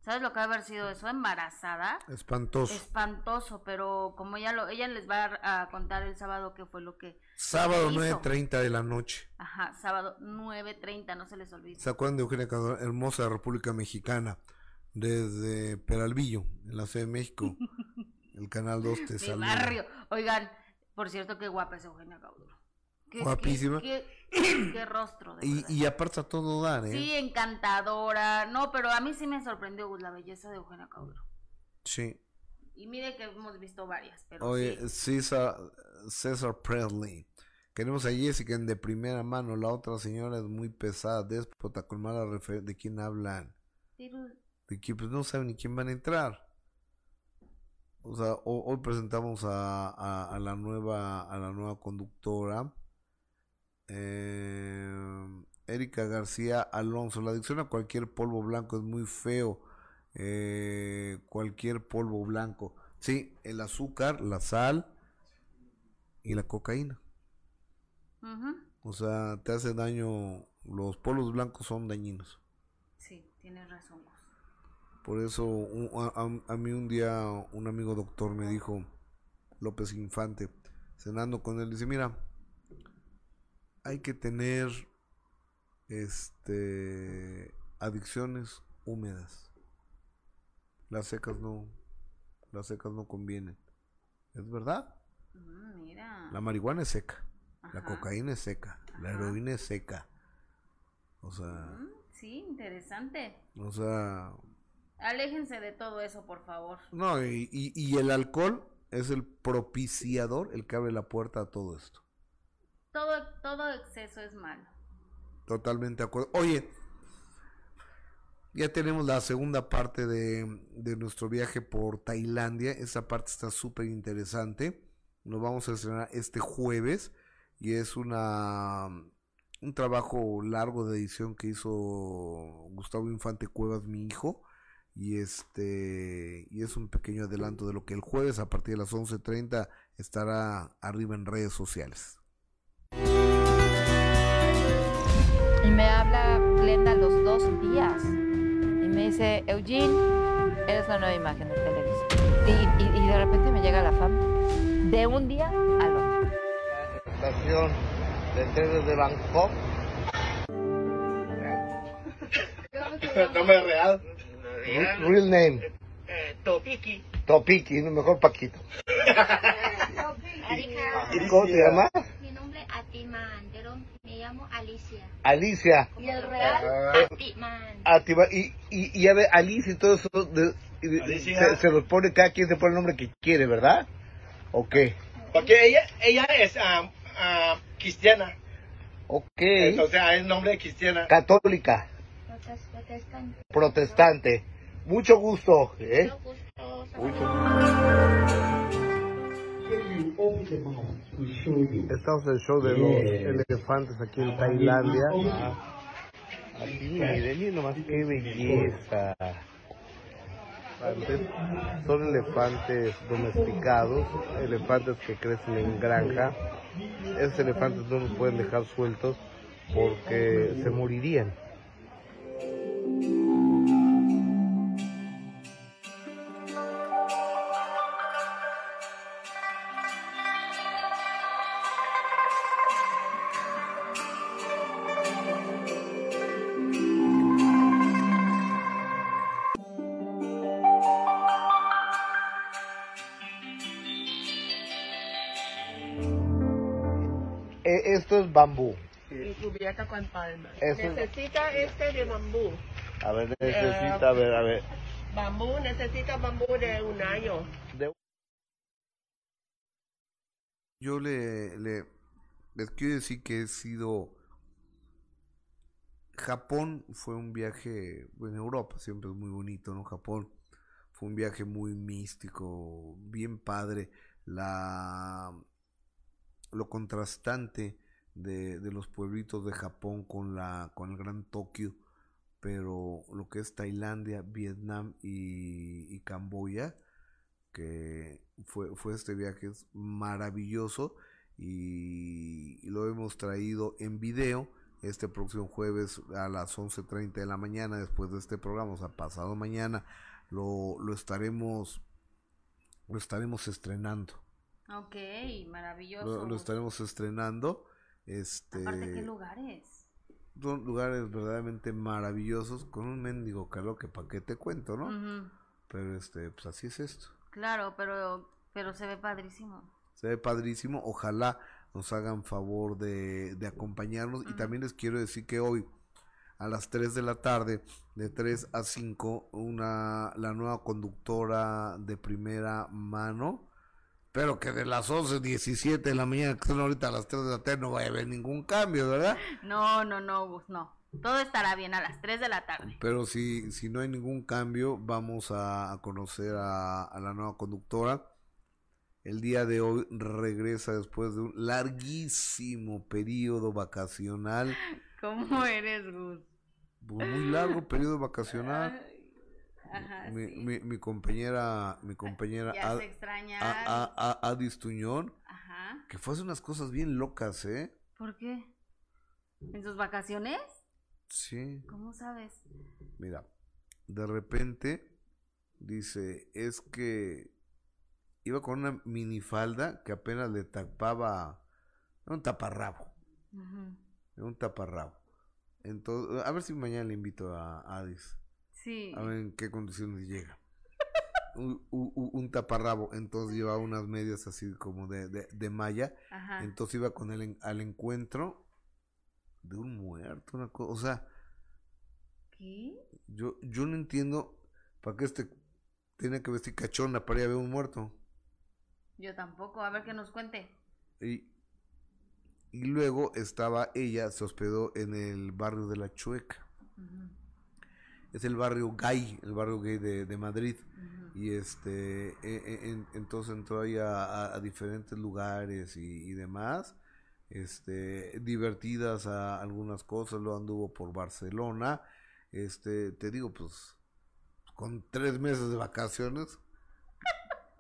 ¿Sabes lo que ha haber sido eso? Embarazada.
Espantoso.
Espantoso, pero como ella lo, ella les va a, contar el sábado qué fue lo que.
Sábado 9.30 de la noche.
Ajá, sábado 9.30, no se les olvide.
¿Se acuerdan de Eugenia Cador, hermosa República Mexicana? Desde Peralvillo, en la Ciudad de México. *laughs* el canal 2 te *laughs* sale.
barrio. Oigan, por cierto, qué guapa es Eugenia Cauduro.
Guapísima.
Qué, rostro.
y, y, aparte a todo dar, ¿eh?
Sí, encantadora. No, pero a mí sí me sorprendió la belleza de Eugenia Cauduro.
Sí.
Y mire que hemos visto varias. Pero
Oye, César, César Presley. Queremos a Jessica en de primera mano. La otra señora es muy pesada, déspota, con mala referencia. ¿De quién hablan? De que pues no saben ni quién van a entrar. O sea, hoy, presentamos a, a, la nueva a la nueva conductora eh, Erika García Alonso. La adicción a cualquier polvo blanco es muy feo. Eh, cualquier polvo blanco. Sí, el azúcar, la sal y la cocaína. O sea, te hace daño. Los polvos blancos son dañinos.
Sí, tienes razón.
Por eso a, mí un día un amigo doctor me dijo, López Infante, cenando con él, dice, mira, hay que tener este adicciones húmedas. Las secas no, las secas no convienen. ¿Es verdad?
Mm, mira.
La marihuana es seca, la cocaína es seca, la heroína es seca. O sea,
mm, sí, interesante.
O sea,
aléjense de todo eso, por favor.
No, y, y el alcohol es el propiciador, el que abre la puerta a todo esto.
Todo, todo exceso es malo.
Totalmente de acuerdo. Oye, ya tenemos la segunda parte de, nuestro viaje por Tailandia. Esa parte está súper interesante. Nos vamos a estrenar este jueves. Y es una un trabajo largo de edición que hizo Gustavo Infante Cuevas, mi hijo. Y este y es un pequeño adelanto de lo que el jueves a partir de las 11:30 estará arriba en redes sociales.
Y me habla Glenda los dos días. Y me dice, Eugene, eres la nueva imagen de televisión. Y, y, de repente me llega la fama. De un día al otro.
La estación de tele de Bangkok. *laughs*
Nombre real.
Real name.
Eh, Topiki.
Topiki, mejor Paquito. ¿Y cómo te llamas?
Atiman, pero me llamo Alicia.
Alicia.
¿Y el real? Atiman.
Atiman. Y, y, y a ver, Alicia y todo eso, de, se, se, los pone, cada quien se pone el nombre que quiere, ¿verdad? ¿O qué?
Porque ella, ella es uh, uh, cristiana.
Ok.
Entonces, es nombre cristiana.
Católica.
Protestante.
Protestante. Mucho gusto. ¿eh? Mucho gusto. Estamos en el show de los elefantes aquí en Tailandia. Aquí, miren, nomás qué belleza. Son elefantes domesticados, elefantes que crecen en granja. Esos elefantes no los pueden dejar sueltos porque se morirían. Bambú.
Y cubierta con palmas. Necesita este de bambú.
A ver, necesita, a ver, a ver.
Bambú, necesita bambú de un año.
Yo le, le, les quiero decir que he sido... Japón fue un viaje, bueno, Europa siempre es muy bonito, ¿no? Japón fue un viaje muy místico, bien padre, la lo contrastante de, de, los pueblitos de Japón con, la, con el Gran Tokio, pero lo que es Tailandia, Vietnam y, y Camboya que fue, fue este viaje es maravilloso y, lo hemos traído en video este próximo jueves a las 11.30 de la mañana después de este programa, o sea, pasado mañana lo, lo estaremos lo estaremos estrenando.
Ok, maravilloso.
Lo, estaremos estrenando. Este,
Aparte, ¿qué lugares?
Son lugares verdaderamente maravillosos con un mendigo calor que para qué te cuento, ¿no? Pero este, pues así es esto.
Claro, pero, pero se ve padrísimo.
Se ve padrísimo. Ojalá nos hagan favor de, de acompañarnos. Y también les quiero decir que hoy, a las 3 de la tarde, de 3 a 5, una, la nueva conductora de primera mano. Pero que de las 11, 17 de la mañana, que son ahorita a las 3 de la tarde, no vaya a haber ningún cambio, ¿verdad?
No, no, no, no. Todo estará bien a las 3 de la tarde.
Pero si, si no hay ningún cambio, vamos a, conocer a, la nueva conductora. El día de hoy regresa después de un larguísimo periodo vacacional.
¿Cómo eres, Gus?
muy largo periodo vacacional. Ajá, mi, mi, mi, compañera, mi compañera
ya se extraña.
Adis Tuñón, Ajá. que fue hace unas cosas bien locas, ¿eh?
¿Por qué? ¿En sus vacaciones?
Sí.
¿Cómo sabes?
Mira, de repente dice, es que iba con una minifalda que apenas le tapaba un taparrabo. Un taparrabo. Entonces, a ver si mañana le invito a Adis.
Sí.
A ver en qué condiciones llega. *laughs* un, taparrabo, entonces llevaba unas medias así como de, de, malla. Entonces iba con él al encuentro de un muerto, una cosa, o sea,
¿qué?
Yo, yo no entiendo para qué este tiene que vestir cachona para ir a ver un muerto.
Yo tampoco, a ver que nos cuente.
Y, y luego estaba ella, se hospedó en el barrio de la Chueca. Es el barrio gay, el barrio gay de, Madrid. Y este, e, e, entonces entró ahí a, diferentes lugares y, y demás este, divertidas a algunas cosas, lo anduvo por Barcelona, este, te digo, pues, con tres meses de vacaciones. *laughs*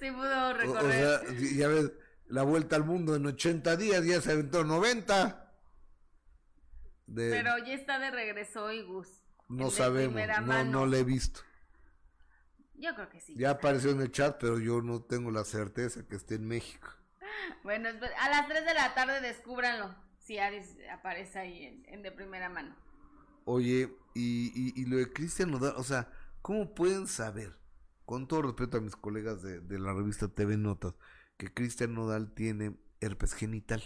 Sí pudo recorrer.
O, sea, ya ves, la vuelta al mundo en 80 días, ya se aventó 90.
Pero ya está de regreso hoy, Gus.
No sabemos, no, no le he visto.
Yo creo que sí.
Ya apareció en el chat, pero yo no tengo la certeza que esté en México.
Bueno, a las 3 de la tarde descúbranlo. Si Aris aparece ahí en, de primera mano.
Oye, y, y, lo de Cristian Nodal, o sea, ¿cómo pueden saber, con todo respeto a mis colegas de, de la revista TV Notas, que Cristian Nodal tiene herpes genital?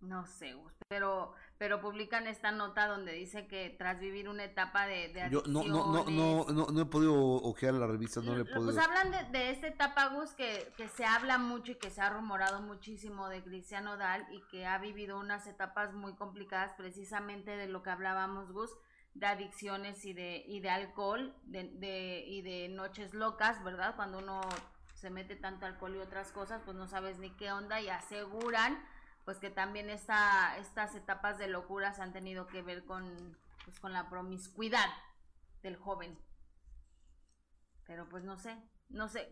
No sé, pero pero publican esta nota donde dice que tras vivir una etapa de, de
Yo no, no, no, no, no, no he podido ojear la revista, no le he podido.
Pues hablan de, de esta etapa, Gus, que, que se habla mucho y que se ha rumorado muchísimo de Cristiano Dal y que ha vivido unas etapas muy complicadas precisamente de lo que hablábamos, Gus, de adicciones y de, y de alcohol de, de, y de noches locas, ¿verdad? Cuando uno se mete tanto alcohol y otras cosas, pues no sabes ni qué onda y aseguran pues que también esta, estas etapas de locuras han tenido que ver con, pues, con la promiscuidad del joven. Pero pues no sé, no sé,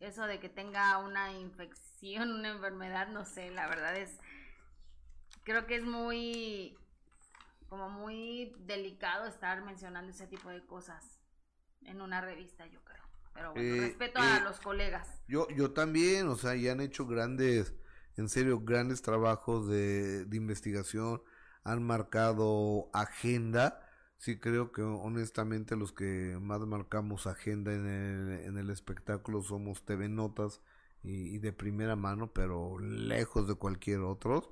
eso de que tenga una infección, *laughs* una enfermedad, no sé, la verdad es, creo que es muy, como muy delicado estar mencionando ese tipo de cosas en una revista, yo creo. Pero bueno, eh, respeto a eh, los colegas.
Yo, yo también, o sea, ya han hecho grandes en serio grandes trabajos de, investigación, han marcado agenda. Sí creo que honestamente los que más marcamos agenda en el, en el espectáculo somos TV Notas y, de primera mano, pero lejos de cualquier otro.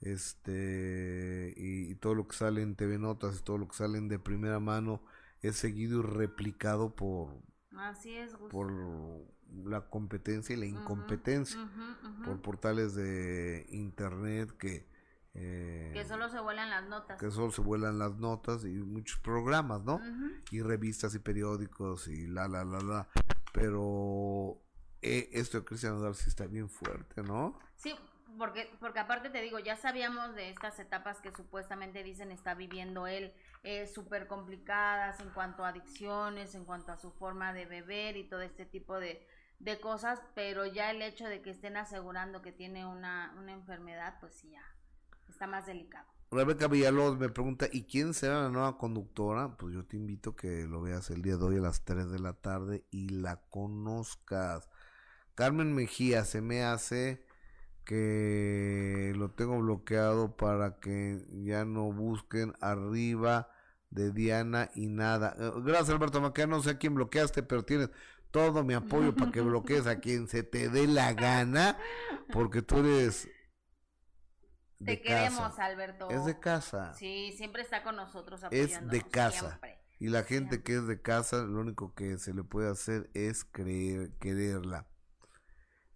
Este, y, todo lo que sale en TV Notas y todo lo que sale de primera mano es seguido y replicado por,
Así es,
por la competencia y la incompetencia por portales de internet que
eh, que solo se vuelan las notas.
que solo se vuelan las notas y muchos programas no y revistas y periódicos y la la la la. Pero eh, esto de Cristiano sí está bien fuerte no
sí porque porque aparte te digo ya sabíamos de estas etapas que supuestamente dicen está viviendo él. Eh, súper complicadas en cuanto a adicciones, en cuanto a su forma de beber y todo este tipo de, de cosas, pero ya el hecho de que estén asegurando que tiene una, una enfermedad, pues sí, ya está más delicado.
Rebeca Villalobos me pregunta, ¿y quién será la nueva conductora? Pues yo te invito a que lo veas el día de hoy a las 3 de la tarde y la conozcas. Carmen Mejía se me hace que lo tengo bloqueado para que ya no busquen arriba de Diana y nada. Eh, gracias Alberto Maquia, no sé a quién bloqueaste, pero tienes todo mi apoyo para que bloquees a quien se te dé la gana, porque tú eres...
te queremos, Alberto.
Es de casa.
Sí, siempre está con nosotros
Es de casa. Y la gente que es de casa, lo único que se le puede hacer es creer, quererla.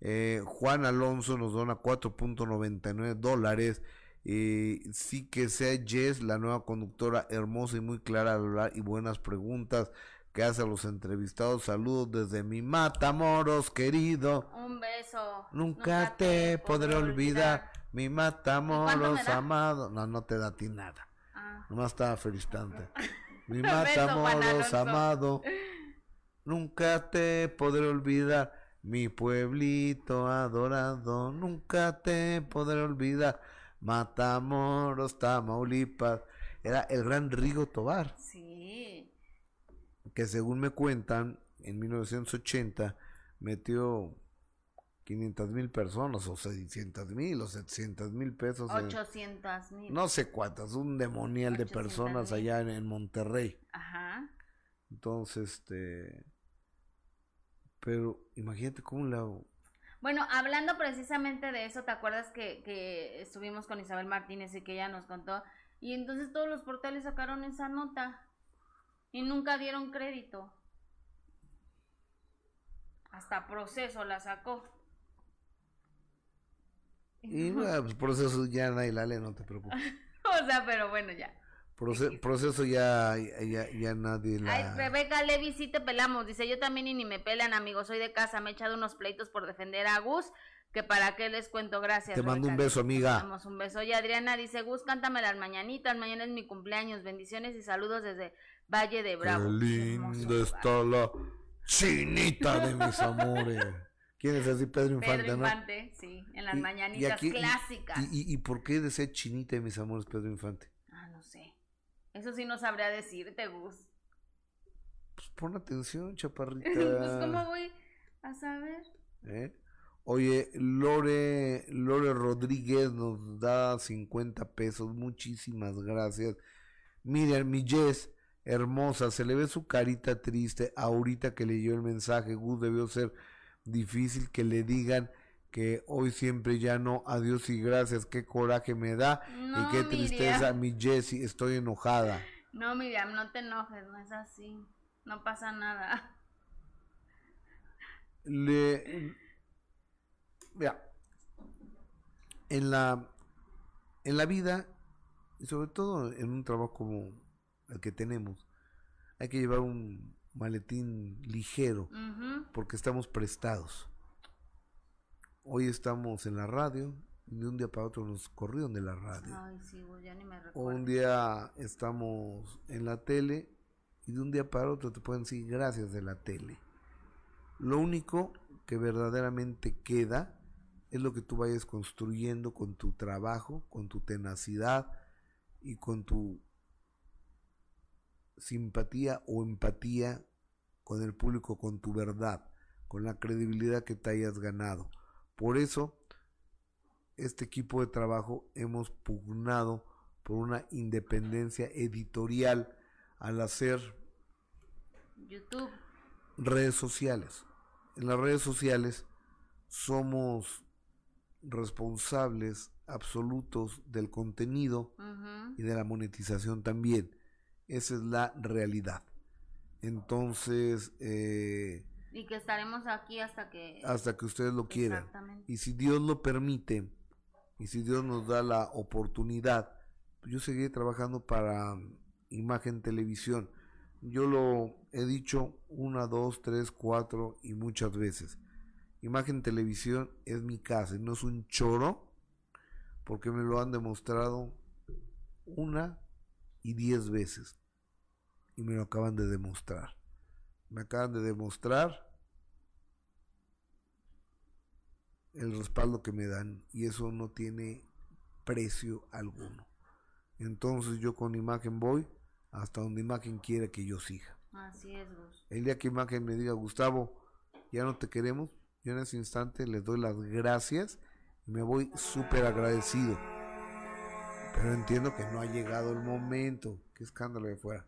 Eh, Juan Alonso nos dona 4.99 dólares. Y sí que sea Jess, la nueva conductora, hermosa y muy clara al hablar y buenas preguntas que hace a los entrevistados. Saludos desde mi Matamoros, querido.
Un beso.
Nunca, te, podré olvidar, mi Matamoros amado. No, no te da a ti nada. Ah. Nomás estaba felicitante. *laughs* mi Matamoros amado. *laughs* Nunca te podré olvidar, mi pueblito adorado. Nunca te podré olvidar. Matamoros, Tamaulipas. Era el gran Rigo Tobar.
Sí
que según me cuentan, en 1980 metió 500 mil personas, o 600 mil, o 700 mil pesos.
800 mil.
No sé cuántas, un demonial de personas allá en, Monterrey.
Ajá.
Entonces, este. Pero imagínate cómo hago.
Bueno, hablando precisamente de eso, ¿te acuerdas que, que estuvimos con Isabel Martínez y que ella nos contó? Y entonces todos los portales sacaron esa nota y nunca dieron crédito. Hasta proceso la sacó.
Y bueno, *laughs* pues proceso ya nadie la lee, no te preocupes. *laughs*
o sea, pero bueno, ya.
proceso ya, ya, ya, nadie la...
Ay, Rebeca Levi, sí te pelamos. Dice, yo también y ni me pelan, amigos. Soy de casa, me he echado unos pleitos por defender a Gus. Que para qué les cuento, gracias.
Te mando un beso, amiga.
Te damos un beso. Y Adriana dice, Gus, cántame las mañanitas. Mañana es mi cumpleaños. Bendiciones y saludos desde Valle de Bravo.
Qué linda está la chinita de mis amores. ¿Quién es así? Pedro Infante,
Pedro Infante, sí, en las mañanitas clásicas.
Y, y, por qué de ser chinita de mis amores, Pedro Infante?
Ah, no sé. Eso sí no sabría decirte, Gus.
Pues pon atención, *laughs* chaparrita.
pues, ¿cómo voy a saber?
¿Eh? Oye, Lore, Lore Rodríguez nos da 50 pesos. Muchísimas gracias. Miren, mi Jess hermosa, se le ve su carita triste ahorita que leyó el mensaje. Gus debió ser difícil que le digan que hoy siempre ya no, adiós y gracias, qué coraje me da y qué tristeza, mi Jessie, estoy enojada.
No, Miriam, no te enojes, no es así, no pasa nada.
Le, vea, en la, en la vida, y sobre todo en un trabajo como el que tenemos, hay que llevar un maletín ligero porque estamos prestados. Hoy estamos en la radio y de un día para otro nos corrieron de la radio. o un día estamos en la tele y de un día para otro te pueden decir gracias de la tele. Lo único que verdaderamente queda es lo que tú vayas construyendo con tu trabajo, con tu tenacidad y con tu simpatía o empatía con el público, con tu verdad, con la credibilidad que te hayas ganado. Por eso, este equipo de trabajo hemos pugnado por una independencia editorial al hacer
YouTube,
redes sociales. En las redes sociales somos responsables absolutos del contenido y de la monetización también. Esa es la realidad. Entonces... Eh,
y que estaremos aquí hasta que...
Hasta que ustedes lo quieran. Y si Dios lo permite, y si Dios nos da la oportunidad, yo seguiré trabajando para Imagen Televisión. Yo lo he dicho una, dos, tres, cuatro y muchas veces. Imagen Televisión es mi casa, no es un choro, porque me lo han demostrado una y diez veces. Y me lo acaban de demostrar. Me acaban de demostrar el respaldo que me dan y eso no tiene precio alguno. Entonces yo con imagen voy hasta donde imagen quiera que yo siga.
Así es,
El día que imagen me diga, Gustavo, ya no te queremos, yo en ese instante les doy las gracias y me voy súper agradecido. Pero entiendo que no ha llegado el momento. Qué escándalo de fuera.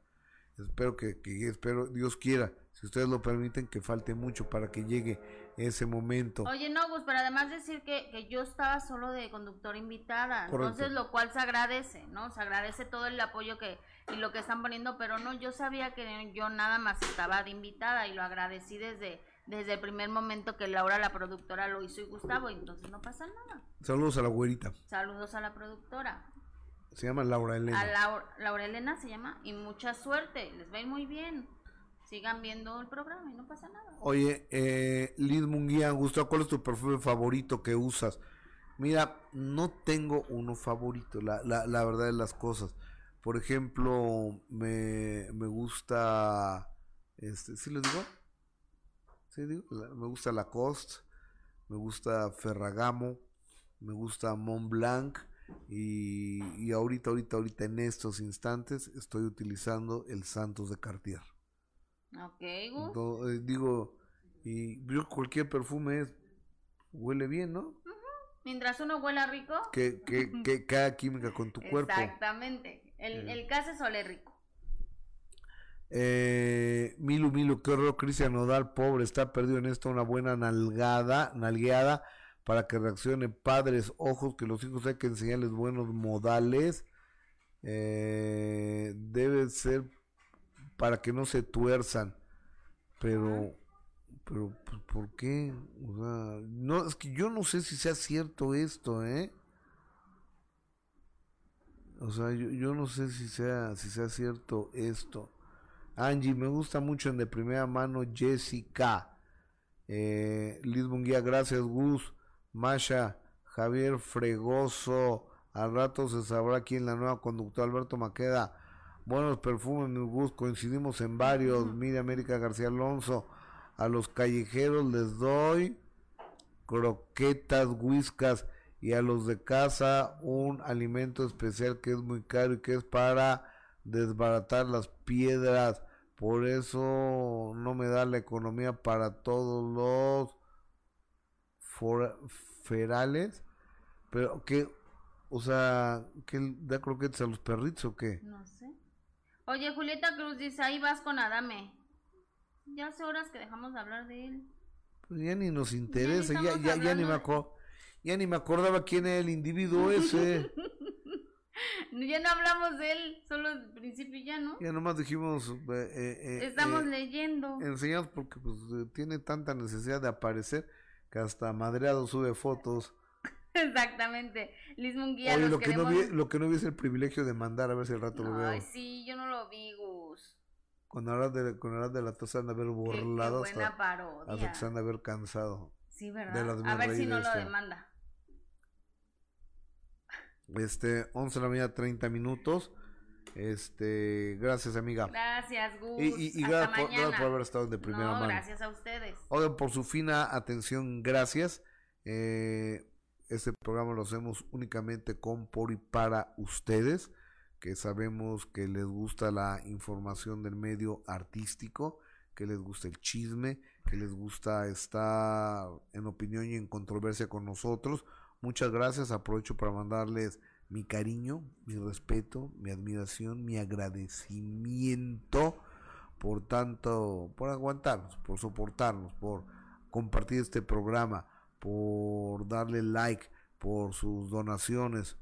Espero que, que espero, Dios quiera, si ustedes lo permiten, que falte mucho para que llegue ese momento.
Oye, no, Gus, pero además decir que, que yo estaba solo de conductora invitada, entonces lo cual se agradece, ¿no? Se agradece todo el apoyo que y lo que están poniendo, pero no, yo sabía que yo nada más estaba de invitada y lo agradecí desde desde el primer momento que Laura, la productora, lo hizo y Gustavo, entonces no pasa nada.
Saludos a la güerita.
Saludos a la productora.
Se llama Laura Elena.
A Laura, Laura Elena se llama y mucha suerte, les va a ir muy bien sigan viendo el programa y no pasa nada.
Oye, eh, Liz Munguía, Gustavo, ¿cuál es tu perfume favorito que usas? Mira, no tengo uno favorito, la, la, la verdad de las cosas. Por ejemplo, me, me gusta, este, ¿sí lo digo? Sí, digo, me gusta Lacoste, me gusta Ferragamo, me gusta Mont Blanc y, y ahorita, ahorita, ahorita en estos instantes estoy utilizando el Santos de Cartier.
Ok,
eh, digo, y yo cualquier perfume huele bien, ¿no?
Mientras uno huela rico.
Que, que, que *laughs* cada química con tu cuerpo.
Exactamente. El, el caso es ole rico.
Eh, Milu, Milu, qué horror, Cristian Nodal, pobre, está perdido en esto, una buena nalgada, nalgueada, para que reaccione padres, ojos, que los hijos hay que enseñarles buenos modales, eh, debe ser para que no se tuerzan. Pero, pero, pues, ¿por qué? O sea, no, es que yo no sé si sea cierto esto, ¿eh? O sea, yo, yo no sé si sea, si sea cierto esto. Angie, me gusta mucho en de primera mano Jessica. Eh, Liz Munguía, gracias Gus. Masha, Javier Fregoso. Al rato se sabrá quién la nueva conductora Alberto Maqueda. Buenos perfumes, mi gusto, coincidimos en varios, mire América García Alonso, a los callejeros les doy croquetas, whiskas y a los de casa un alimento especial que es muy caro y que es para desbaratar las piedras, por eso no me da la economía para todos los ferales, pero que, o sea, que da croquetas a los perritos o qué?
No sé. Oye, Julieta Cruz dice, ahí vas con Adame. Ya hace horas que dejamos de hablar de él.
Pues ya ni nos interesa, ya, ya, ya, ni me ya ni me acordaba quién era el individuo ese. *laughs*
ya no hablamos de él, solo al principio ya, ¿no?
Ya nomás dijimos... Eh, eh,
eh Estamos leyendo.
Enseñamos porque pues tiene tanta necesidad de aparecer que hasta madreado sube fotos. *laughs*
Exactamente. Liz Munguía,
Oye, lo, que no vi, lo que no vi es el privilegio de mandar a ver si el rato lo veo.
Ay, sí, yo no lo vi, Gus.
Con horas de, con horas de la tos anda a ver burlado.
Qué, buena parodia.
Hasta que se anda a ver cansado.
Sí, ¿verdad? a ver si no lo demanda.
Este, 11 de la mañana, 30 minutos. Este, gracias amiga.
Gracias, Gus.
Y, y, gracias, por, gracias, por, haber estado de primera no, mano.
Gracias a ustedes.
Oigan, por su fina atención, gracias. Eh, este programa lo hacemos únicamente con, por y para ustedes, que sabemos que les gusta la información del medio artístico, que les gusta el chisme, que les gusta estar en opinión y en controversia con nosotros. Muchas gracias, aprovecho para mandarles mi cariño, mi respeto, mi admiración, mi agradecimiento por tanto, por aguantarnos, por soportarnos, por compartir este programa por darle like, por sus donaciones,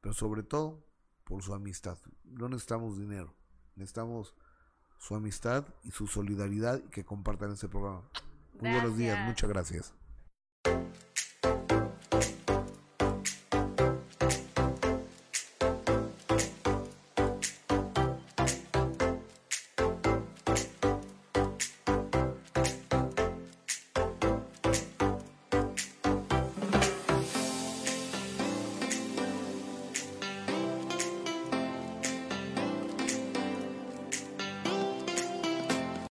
pero sobre todo por su amistad. No necesitamos dinero, necesitamos su amistad y su solidaridad y que compartan este programa. Muy buenos días, muchas gracias.